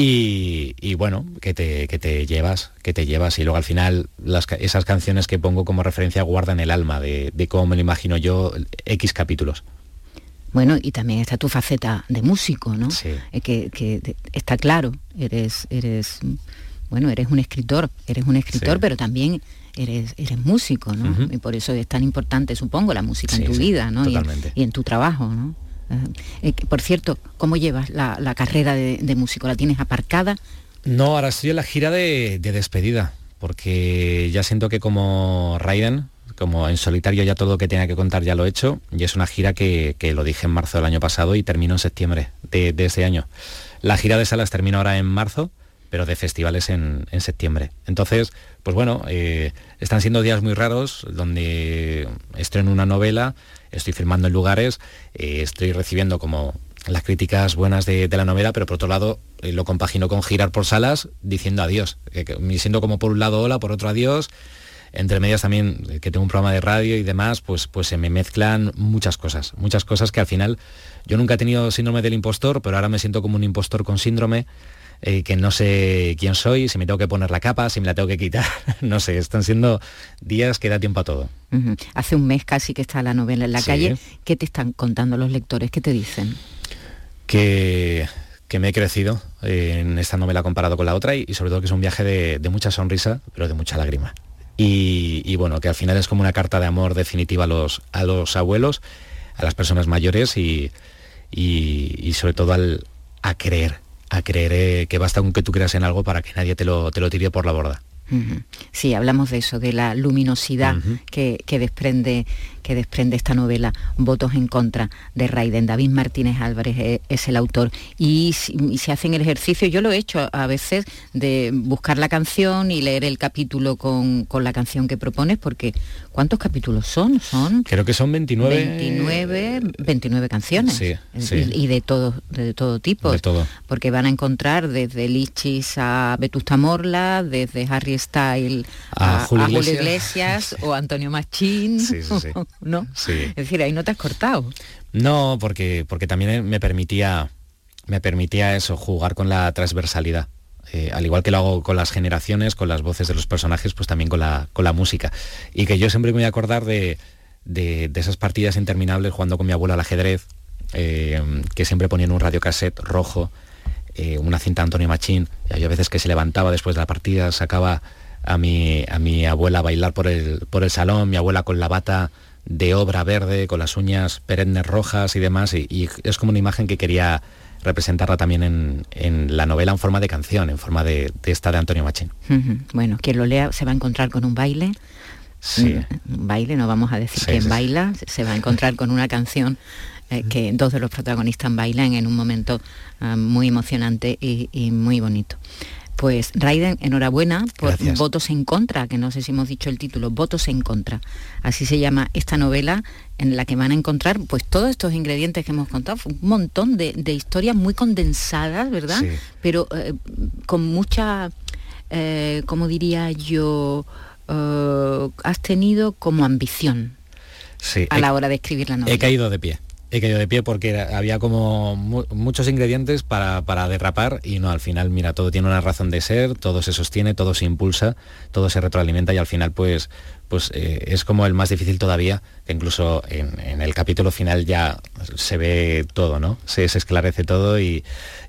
y, bueno, que te, te, llevas, que te llevas y luego al final esas canciones que pongo como referencia guardan el alma de, cómo me lo imagino yo X capítulos. Bueno, y también está tu faceta de músico, ¿no? Sí. Eh, que, está claro, eres, eres, bueno, eres un escritor, eres un escritor, pero también eres, eres músico, ¿no? Y por eso es tan importante, supongo, la música en tu vida, ¿no? Y en, tu trabajo, ¿no? Eh, por cierto, ¿cómo llevas la, carrera de, músico? ¿La tienes aparcada? No, ahora estoy en la gira de, despedida, porque ya siento que como Raiden, como en solitario ya todo lo que tenía que contar ya lo he hecho, y es una gira que, lo dije en marzo del año pasado y termino en septiembre de, de este año. La gira de salas termina ahora en marzo pero de festivales en, septiembre. Entonces, pues bueno, eh, están siendo días muy raros donde estreno una novela, estoy filmando en lugares, eh, estoy recibiendo como las críticas buenas de, la novela, pero por otro lado eh, lo compagino con girar por salas diciendo adiós, me siento como por un lado hola, por otro adiós. entre medias también que tengo un programa de radio y demás, pues, pues se me mezclan muchas cosas, muchas cosas que al final yo nunca he tenido síndrome del impostor, pero ahora me siento como un impostor con síndrome. Eh, que no sé quién soy, si me tengo que poner la capa, si me la tengo que quitar, no sé, están siendo días que da tiempo a todo. Hace un mes casi que está la novela en la calle, ¿qué te están contando los lectores? ¿Qué te dicen? Que, que me he crecido en esta novela comparado con la otra y, sobre todo que es un viaje de, mucha sonrisa, pero de mucha lágrima. Y, bueno, que al final es como una carta de amor definitiva a los, a los abuelos, a las personas mayores y, y sobre todo al, a creer, a creer eh, que basta con que tú creas en algo para que nadie te lo, te lo tire por la borda. Sí, hablamos de eso, de la luminosidad que, que, desprende que desprende esta novela, Votos en contra de Raiden. David Martínez Álvarez es, el autor y, se hacen el ejercicio, yo lo he hecho a veces, de buscar la canción y leer el capítulo con, la canción que propones, porque ¿cuántos capítulos son? Son Creo que son 29... 29, 29 canciones. Y, de todo, de todo tipo. De todo. Porque van a encontrar desde Lichis a Vetusta Morla, desde Harry Style a, Julio, Iglesias. o Antonio Machín. ¿no? Es decir, ahí no te has cortado. No, porque, porque también me permitía, me permitía eso, jugar con la transversalidad. Eh, al igual que lo hago con las generaciones, con las voces de los personajes, pues también con la, con la música. Y que yo siempre me voy a acordar de, esas partidas interminables jugando con mi abuela al ajedrez, eh, que siempre ponía en un radiocassette rojo, eh, una cinta Antonio Machín, y a veces que se levantaba después de la partida, sacaba a mi, a mi abuela a bailar por el, por el salón, mi abuela con la bata de obra verde, con las uñas perennes rojas y demás, y, es como una imagen que quería representarla también en, la novela en forma de canción, en forma de, esta de Antonio Machín. Bueno, quien lo lea se va a encontrar con un baile. Sí. Un baile, no vamos a decir quién baila, se va a encontrar con una canción eh, que dos de los protagonistas bailan en un momento ah, muy emocionante y muy bonito. Pues Raiden, enhorabuena por Votos en contra, que no sé si hemos dicho el título, Votos en contra. Así se llama esta novela en la que van a encontrar pues todos estos ingredientes que hemos contado, un montón de, historias muy condensadas, ¿verdad? Pero eh, con mucha, eh, como diría yo, eh, has tenido como ambición a la hora de escribir la novela. He caído de pie he caído de pie porque había como muchos ingredientes para, derrapar y no, al final, mira, todo tiene una razón de ser, todo se sostiene, todo se impulsa, todo se retroalimenta y al final pues, pues eh, es como el más difícil todavía, que incluso en, el capítulo final ya se ve todo, ¿no? Se, esclarece todo y,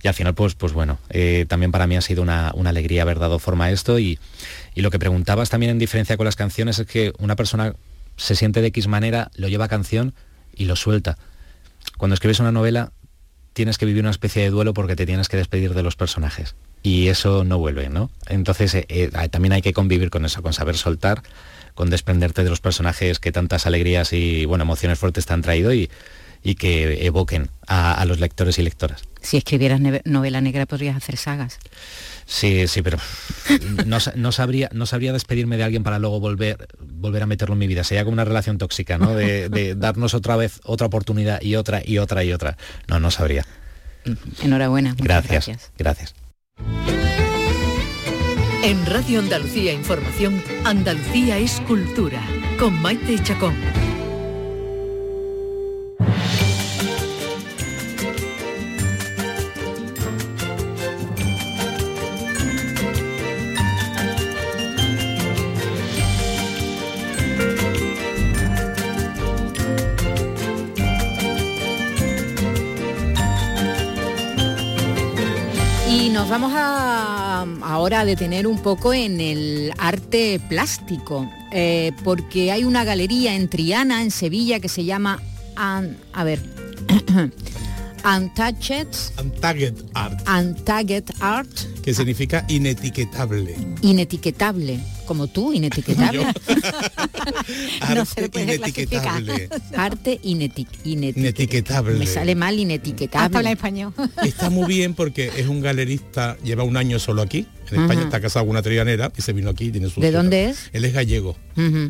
al final pues, pues bueno, eh, también para mí ha sido una, alegría haber dado forma a esto y, y lo que preguntabas también en diferencia con las canciones es que una persona se siente de X manera, lo lleva a canción y lo suelta cuando escribes una novela tienes que vivir una especie de duelo porque te tienes que despedir de los personajes y eso no vuelve, ¿no? Entonces eh, eh, también hay que convivir con eso, con saber soltar, con desprenderte de los personajes que tantas alegrías y bueno, emociones fuertes te han traído y, y que evoquen a, los lectores y lectoras. Si escribieras novela negra podrías hacer sagas. Sí, sí, pero no, sabría, no sabría despedirme de alguien para luego volver, volver a meterlo en mi vida. Sería como una relación tóxica, ¿no? De, darnos otra vez otra oportunidad y otra y otra y otra. No, no sabría. Enhorabuena. gracias. Gracias. gracias. En Radio Andalucía Información, Andalucía es cultura, con Maite Chacón. Nos vamos a, ahora a detener un poco en el arte plástico, eh, porque hay una galería en Triana, en Sevilla, que se llama... a ver. Untouched, Untagged Art. Untagged Art. Que significa inetiquetable. Inetiquetable como tú, inetiquetable. Arte inetiquetable. Arte inetiquetable. Me sale mal inetiquetable. Hasta español. Está muy bien porque es un galerista, lleva un año solo aquí. En España está casado con una trianera y se vino aquí. Tiene su ¿De dónde es? Él es gallego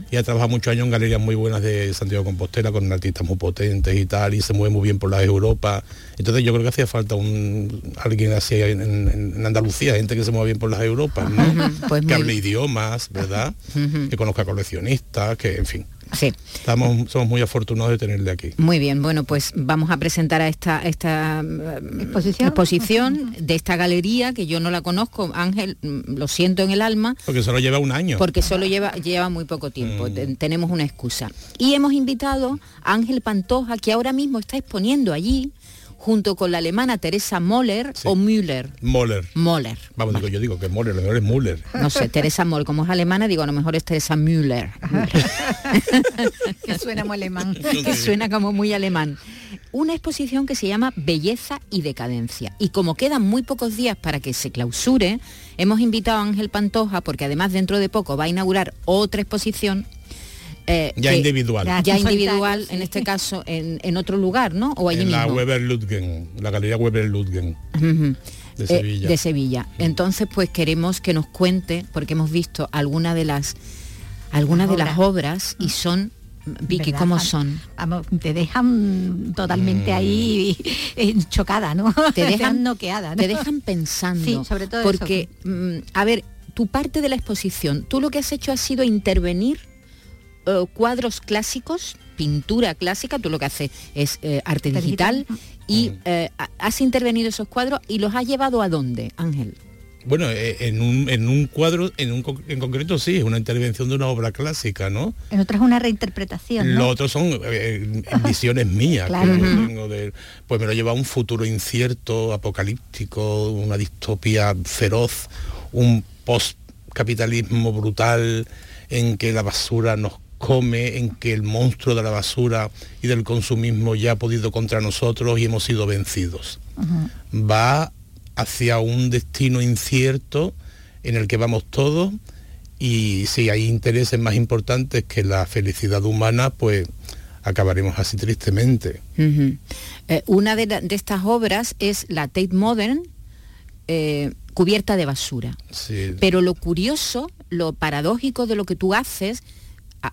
y ha trabajado muchos años en galerías muy buenas de Santiago de Compostela con artistas muy potentes y tal y se mueve muy bien por la Europa. Entonces yo creo que hacía falta un alguien así en, Andalucía, gente que se mueve bien por las Europas, ¿no? Pues que hable idiomas, ¿verdad? que conozca coleccionistas, que en fin. Sí. Estamos, somos muy afortunados de tenerle aquí. Muy bien, bueno, pues vamos a presentar a esta, esta eh, exposición, de esta galería que yo no la conozco, Ángel, mm, lo siento en el alma. Porque solo lleva un año. Porque solo lleva, lleva muy poco tiempo, mm. tenemos una excusa. Y hemos invitado a Ángel Pantoja, que ahora mismo está exponiendo allí junto con la alemana Teresa Moller o Müller. Moller. Moller. Vamos, digo, yo digo que Moller, lo mejor es Müller. No sé, Teresa Moller, como es alemana, digo, a lo mejor es Teresa Müller. que suena muy alemán. que suena como muy alemán. Una exposición que se llama Belleza y Decadencia. Y como quedan muy pocos días para que se clausure, hemos invitado a Ángel Pantoja, porque además dentro de poco va a inaugurar otra exposición eh, ya individual. Ya, individual, en este caso, en, otro lugar, ¿no? O allí en la Weber Ludgen, la galería Weber Ludgen. De eh, Sevilla. de Sevilla. Entonces, pues queremos que nos cuente, porque hemos visto algunas de las algunas de las obras y son Vicky, ¿cómo son? Vamos, te dejan totalmente ahí mm. chocada, ¿no? Te dejan noqueada, Te dejan pensando. Sí, sobre todo Porque, mm, a ver, tu parte de la exposición, tú lo que has hecho ha sido intervenir eh, cuadros clásicos, pintura clásica, tú lo que haces es eh, arte digital, y eh, has intervenido esos cuadros y los has llevado a dónde, Ángel. Bueno, en un, cuadro, en, un, en concreto sí, es una intervención de una obra clásica, ¿no? En otras es una reinterpretación. ¿no? Lo otro son visiones mías. pues me lo lleva a un futuro incierto, apocalíptico, una distopía feroz, un post-capitalismo brutal en que la basura nos come en que el monstruo de la basura y del consumismo ya ha podido contra nosotros y hemos sido vencidos. Va hacia un destino incierto en el que vamos todos y si hay intereses más importantes que la felicidad humana, pues acabaremos así tristemente. Eh, una de, estas obras es la Tate Modern, eh, cubierta de basura. Pero lo curioso, lo paradójico de lo que tú haces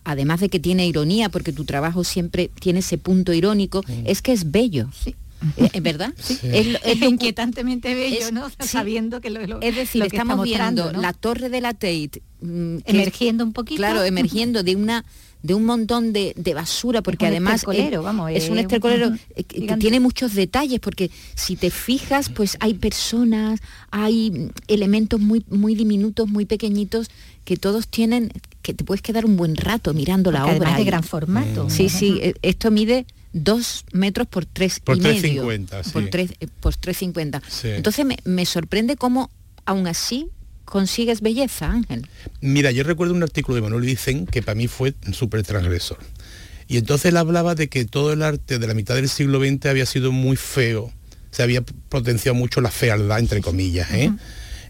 además de que tiene ironía, porque tu trabajo siempre tiene ese punto irónico, es que es bello. Sí. ¿Es ¿Eh, verdad? Es, inquietantemente bello, ¿no? Sabiendo que lo, Es decir, estamos viendo la torre de la Tate mm, emergiendo un poquito. Claro, emergiendo de una de un montón de, basura, porque además es, vamos, es, un estercolero eh, que tiene muchos detalles, porque si te fijas, pues hay personas, hay elementos muy, muy diminutos, muy pequeñitos, que todos tienen, que te puedes quedar un buen rato mirando la obra. de gran formato. Sí, sí, eh, esto mide dos metros por tres por y medio. Por tres, eh, por 3,50. Entonces me, me sorprende cómo aún así consigues belleza, Ángel. Mira, yo recuerdo un artículo de Manuel Vicen que para mí fue súper transgresor. Y entonces él hablaba de que todo el arte de la mitad del siglo XX había sido muy feo, se había potenciado mucho la fealdad, entre comillas, ¿eh?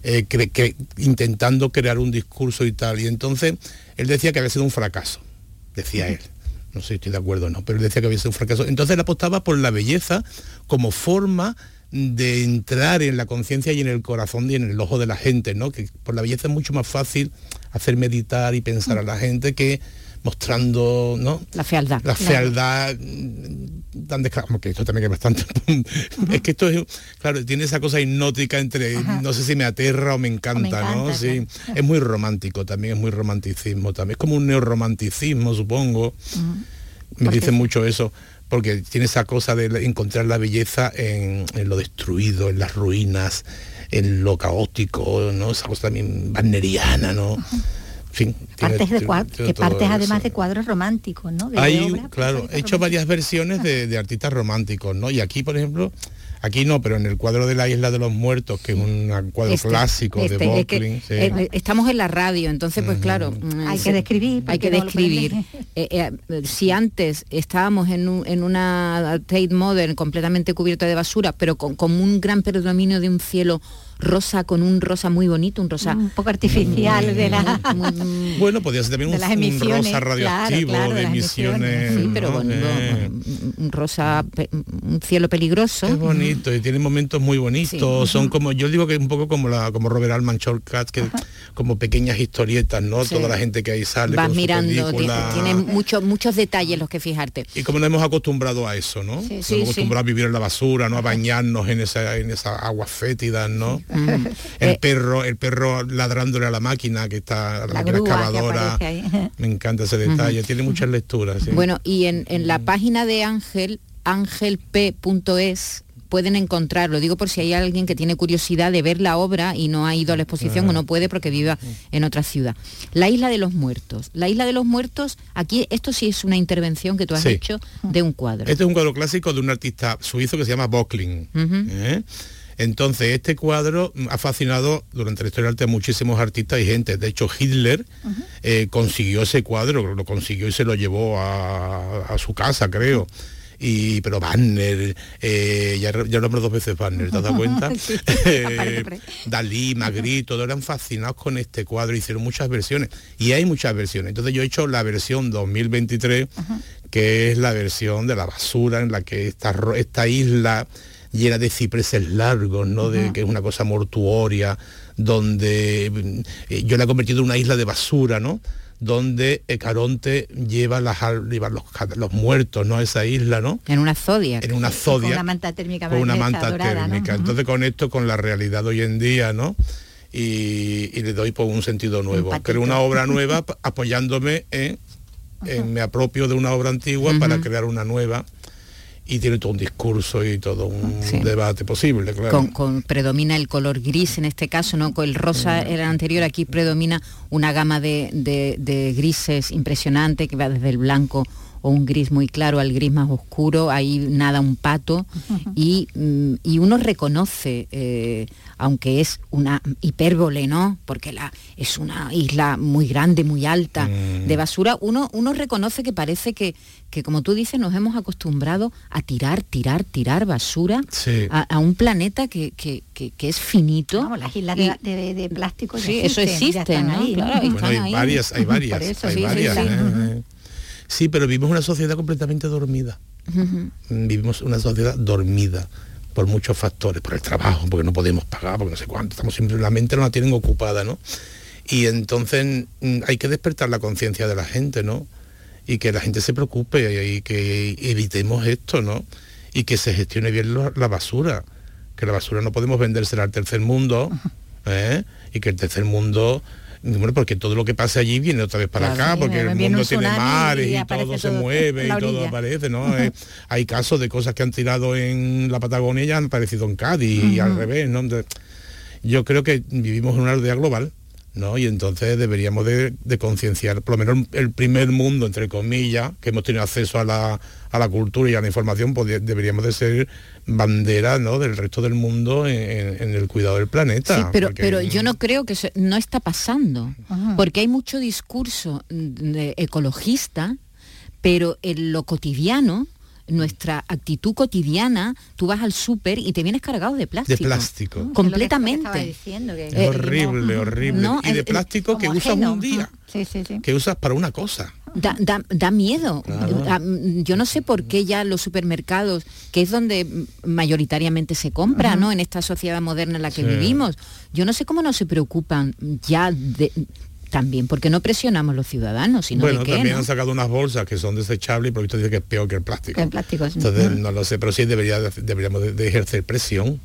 Eh, que, intentando crear un discurso y tal. Y entonces él decía que había sido un fracaso, decía él. No sé si estoy de acuerdo o no, pero él decía que había sido un fracaso. Entonces él apostaba por la belleza como forma de entrar en la conciencia y en el corazón y en el ojo de la gente, ¿no? Que por la belleza es mucho más fácil hacer meditar y pensar a la gente que mostrando ¿no? la fealdad la fealdad mm, tan descarada que esto también es bastante es que esto es claro tiene esa cosa hipnótica entre no sé si me aterra o me encanta, no sí. es muy romántico también es muy romanticismo también. Es como un neorromanticismo supongo. Me dicen mucho eso porque tiene esa cosa de encontrar la belleza en, lo destruido en las ruinas en lo caótico no esa cosa también wagneriana no partes de que partes además de cuadros románticos, ¿no? Hay, claro, he hecho varias versiones de, de, artistas románticos, ¿no? Y aquí, por ejemplo, Aquí no, pero en el cuadro de la Isla de los Muertos, que es un cuadro este, clásico de este, Bocklin. Eh, estamos en la radio, entonces pues claro... Mm, hay que describir. Hay que describir. Eh, eh, si antes estábamos en, una Tate Modern completamente cubierta de basura, pero con, con un gran predominio de un cielo rosa con un rosa muy bonito, un rosa un poco artificial de la bueno podría ser también un, rosa radioactivo de, emisiones, sí, pero bueno, un rosa un cielo peligroso. Es bonito y tiene momentos muy bonitos son como yo digo que es un poco como la como Robert Altman Shortcuts que como pequeñas historietas no toda la gente que ahí sale vas mirando tiene muchos muchos detalles los que fijarte. Y como nos hemos acostumbrado a eso no nos hemos acostumbrado a vivir en la basura no a bañarnos en esa en esa agua fétida no el perro, el perro ladrándole a la máquina que está la, máquina excavadora. Me encanta ese detalle. Tiene muchas lecturas. Bueno, y en, en la página de Ángel, angelp.es pueden encontrar, lo digo por si hay alguien que tiene curiosidad de ver la obra y no ha ido a la exposición o no puede porque viva en otra ciudad. La isla de los muertos. La isla de los muertos, aquí esto sí es una intervención que tú has hecho de un cuadro. Este es un cuadro clásico de un artista suizo que se llama Bocklin. ¿eh? Entonces, este cuadro ha fascinado durante la historia del arte a muchísimos artistas y gente. De hecho, Hitler eh, consiguió ese cuadro, lo consiguió y se lo llevó a, su casa, creo y pero Banner, eh, ya, ya nombré dos veces Banner, ¿te has dado cuenta? Eh, Dalí, Magritte, todos eran fascinados con este cuadro, hicieron muchas versiones y hay muchas versiones. Entonces yo he hecho la versión 2023, que es la versión de la basura en la que esta, esta isla llena de cipreses largos, ¿no? De, que es una cosa mortuoria, donde eh, yo la he convertido en una isla de basura, ¿no? donde Caronte lleva, las, los, muertos, ¿no? A esa isla, ¿no? En una zodia. En una zodia. Con una manta térmica. Con una manta térmica. Entonces con esto, con la realidad de hoy en día, ¿no? Y, le doy por un sentido nuevo. Creo una obra nueva apoyándome en, en me apropio de una obra antigua para crear una nueva y tiene todo un discurso y todo un debate posible, claro. Con, predomina el color gris en este caso, ¿no? Con el rosa era el anterior, aquí predomina una gama de, de grises impresionante que va desde el blanco o un gris muy claro al gris más oscuro, ahí nada un pato y, mm, y, uno reconoce, eh, aunque es una hipérbole, ¿no? Porque la, es una isla muy grande, muy alta de mm. basura, uno, uno reconoce que parece que, que, como tú dices, nos hemos acostumbrado a tirar, tirar, tirar basura a, un planeta que, que, es finito. las islas de, plástico sí, eso existe, ¿no? hay varias, hay varias, hay varias. ¿eh? Sí, pero vivimos una sociedad completamente dormida. Vivimos una sociedad dormida por muchos factores, por el trabajo, porque no podemos pagar, porque no sé cuánto, estamos siempre, la mente no la tienen ocupada, ¿no? Y entonces mm, hay que despertar la conciencia de la gente, ¿no? Y que la gente se preocupe y que evitemos esto, ¿no? Y que se gestione bien la basura, que la basura no podemos vendérsela al tercer mundo, ¿eh? y que el tercer mundo bueno, porque todo lo que pasa allí viene otra vez para acá, porque el mundo tiene mares y, todo, se mueve y todo aparece, ¿no? Hay casos de cosas que han tirado en la Patagonia y han aparecido en Cádiz y al revés, ¿no? yo creo que vivimos en una aldea global, ¿no? Y entonces deberíamos de, concienciar, por lo menos el primer mundo, entre comillas, que hemos tenido acceso a la, a la cultura y a la información, pues deberíamos de ser bandera ¿no? del resto del mundo en, el cuidado del planeta. Sí, pero, pero yo no creo que eso no está pasando, porque hay mucho discurso ecologista, pero en lo cotidiano nuestra actitud cotidiana, tú vas al súper y te vienes cargado de plástico. De plástico. completamente. es horrible, horrible. y de plástico que usas un día. Que usas para una cosa. Da, miedo. Yo no sé por qué ya los supermercados, que es donde mayoritariamente se compra, ¿no? En esta sociedad moderna en la que vivimos, yo no sé cómo no se preocupan ya de, también, porque no presionamos los ciudadanos, sino Bueno, de también han sacado unas bolsas que son desechables y por esto dice que es peor que el plástico. El plástico Entonces, no lo sé, pero sí debería, deberíamos de, ejercer presión.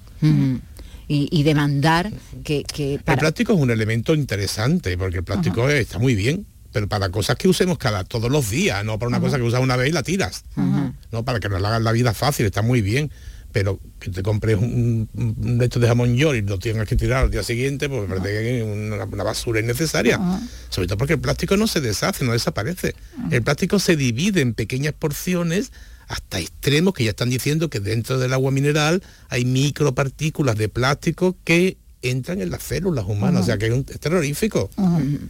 y, demandar que... El plástico es un elemento interesante, porque el plástico está muy bien, pero para cosas que usemos cada todos los días, no para una cosa que usas una vez y la tiras. No, para que nos hagan la vida fácil, está muy bien pero que te compres un, un de de jamón york y lo tengas que tirar al día siguiente, pues me parece que es una, basura innecesaria. Sobre todo porque el plástico no se deshace, no desaparece. El plástico se divide en pequeñas porciones hasta extremos que ya están diciendo que dentro del agua mineral hay micropartículas de plástico que entran en las células humanas, o sea que es, terrorífico,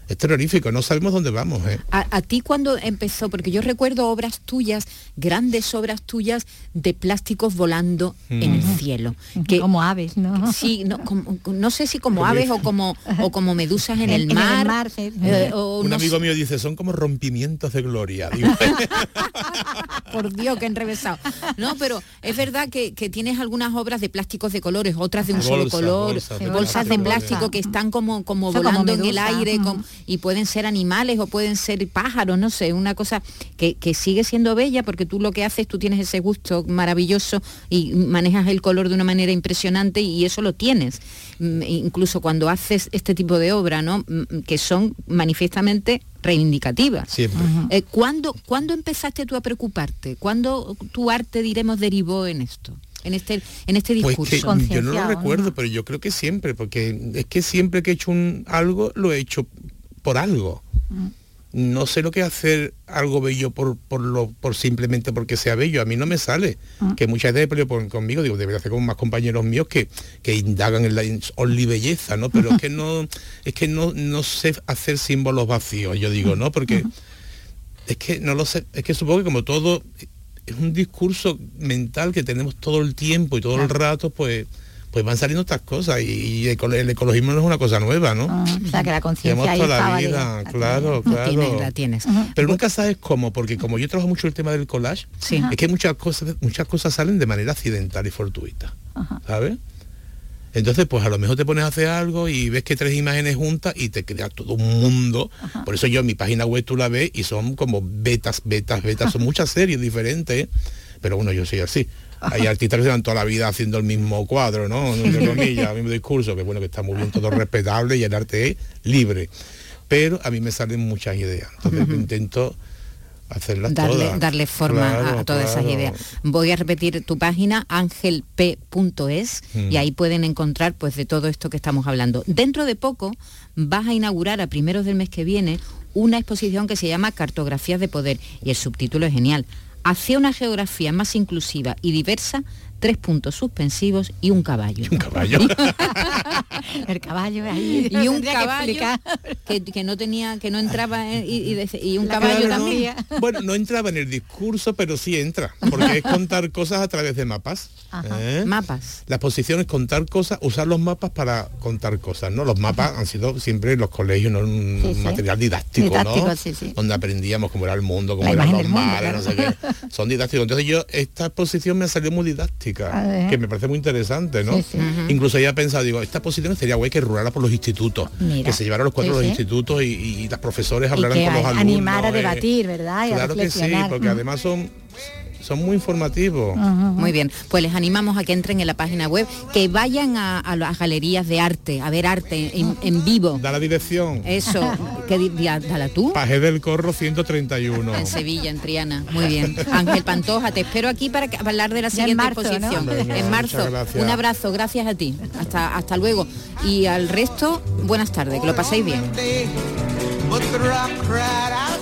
es terrorífico, no sabemos dónde vamos. ¿eh? A, ti cuando empezó, porque yo recuerdo obras tuyas, grandes obras tuyas de plásticos volando en el cielo. Que, como aves, ¿no? Sí, no, sé si como aves o como, o como medusas en, el mar. Eh, Un amigo mío dice, son como rompimientos de gloria. Por Dios, que enrevesado. No, pero es verdad que, tienes algunas obras de plásticos de colores, otras de un solo color bolsas de plástico que están como, como volando en el aire y pueden ser animales o pueden ser pájaros, no sé, una cosa que, que sigue siendo bella porque tú lo que haces, tú tienes ese gusto maravilloso y manejas el color de una manera impresionante y eso lo tienes. Mm, incluso cuando haces este tipo de obra, ¿no? Mm, que son manifiestamente reivindicativas. Siempre. Eh, ¿cuándo, ¿Cuándo empezaste tú a preocuparte? ¿Cuándo tu arte, diremos, derivó en esto? En este, en este Pues discurso. que yo no lo recuerdo, pero yo creo que siempre, porque es que siempre que he hecho un algo, lo he hecho por algo. No sé lo que es hacer algo bello por, por lo por simplemente porque sea bello. A mí no me sale. Que muchas veces pelean por- conmigo, digo, debería hacer con más compañeros míos que, que indagan en la only belleza, ¿no? Pero es que no, es que no, no sé hacer símbolos vacíos, yo digo, ¿no? Porque es que no lo sé, es que supongo que como todo es un discurso mental que tenemos todo el tiempo y todo el rato, pues pues van saliendo otras cosas y, el ecologismo no es una cosa nueva, ¿no? Ah, o sea, que la conciencia toda la vida, claro, La claro. tienes, la tienes. Pero nunca sabes cómo, porque como yo trabajo mucho el tema del collage, Sí. es que muchas cosas, muchas cosas salen de manera accidental y fortuita, ¿sabes? Entonces, pues a lo mejor te pones a hacer algo y ves que tres imágenes juntas y te crea todo un mundo. Por eso yo en mi página web tú la ves y son como betas, betas, betas, son muchas series diferentes, pero bueno, yo soy así. Hay artistas que se van toda la vida haciendo el mismo cuadro, ¿no? Entre comillas, el mismo discurso, que bueno, que está muy bien, todo respetable y el arte es libre. Pero a mí me salen muchas ideas. Entonces intento hacerlas darle, todas. darle forma a- Claro, a, todas esas ideas. Voy a repetir tu página, angelp.es, Mm. y ahí pueden encontrar pues de todo esto que estamos hablando. Dentro de poco vas a inaugurar a primeros del mes que viene una exposición que se llama Cartografías de Poder, y el subtítulo es genial. Hacia una geografía más inclusiva y diversa, tres puntos suspensivos y un caballo. un caballo. el caballo ahí. y un que caballo que, que no tenía, que no entraba en- y, y de- y un La caballo Claro, también. ¿no? Bueno, no entraba en el discurso, pero sí entra, porque es contar cosas a través de mapas. ¿eh? Mapas. La exposición es contar cosas, usar los mapas para contar cosas, ¿no? Los mapas han sido siempre en los colegios, ¿no? Un Sí, sí. material didáctico, Didáctico, ¿no? sí, sí. Donde aprendíamos cómo era el mundo, cómo La eran los mundo, mares, no sé qué. Son didácticos. Entonces yo, esta exposición me salió muy didáctica, Que me parece muy interesante, ¿no? Sí, sí. Ujú. Incluso he pensado, digo, esta exposición sería guay que rulara por los institutos, Mira. que se llevaran los cuatros Sí, de los sí. institutos y, y las profesores Y hablaran que con los alumnos. animar a eh. debatir, ¿verdad? Y a Claro que sí, porque además son, son muy informativos. Muy bien, pues les animamos a que entren en la página web, que vayan a, a las galerías de arte, a ver arte en, en vivo. Da la dirección. Eso, que dala tú. Paje del Corro 131. En Sevilla, en Triana. Muy bien. Ángel Pantoja, te espero aquí para, hablar de la siguiente marzo, ¿no? exposición. En marzo. Un abrazo, gracias a ti. Hasta, hasta luego. Y al resto, buenas tardes, que lo paséis bien. But the rock cried out,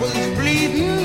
was bleeding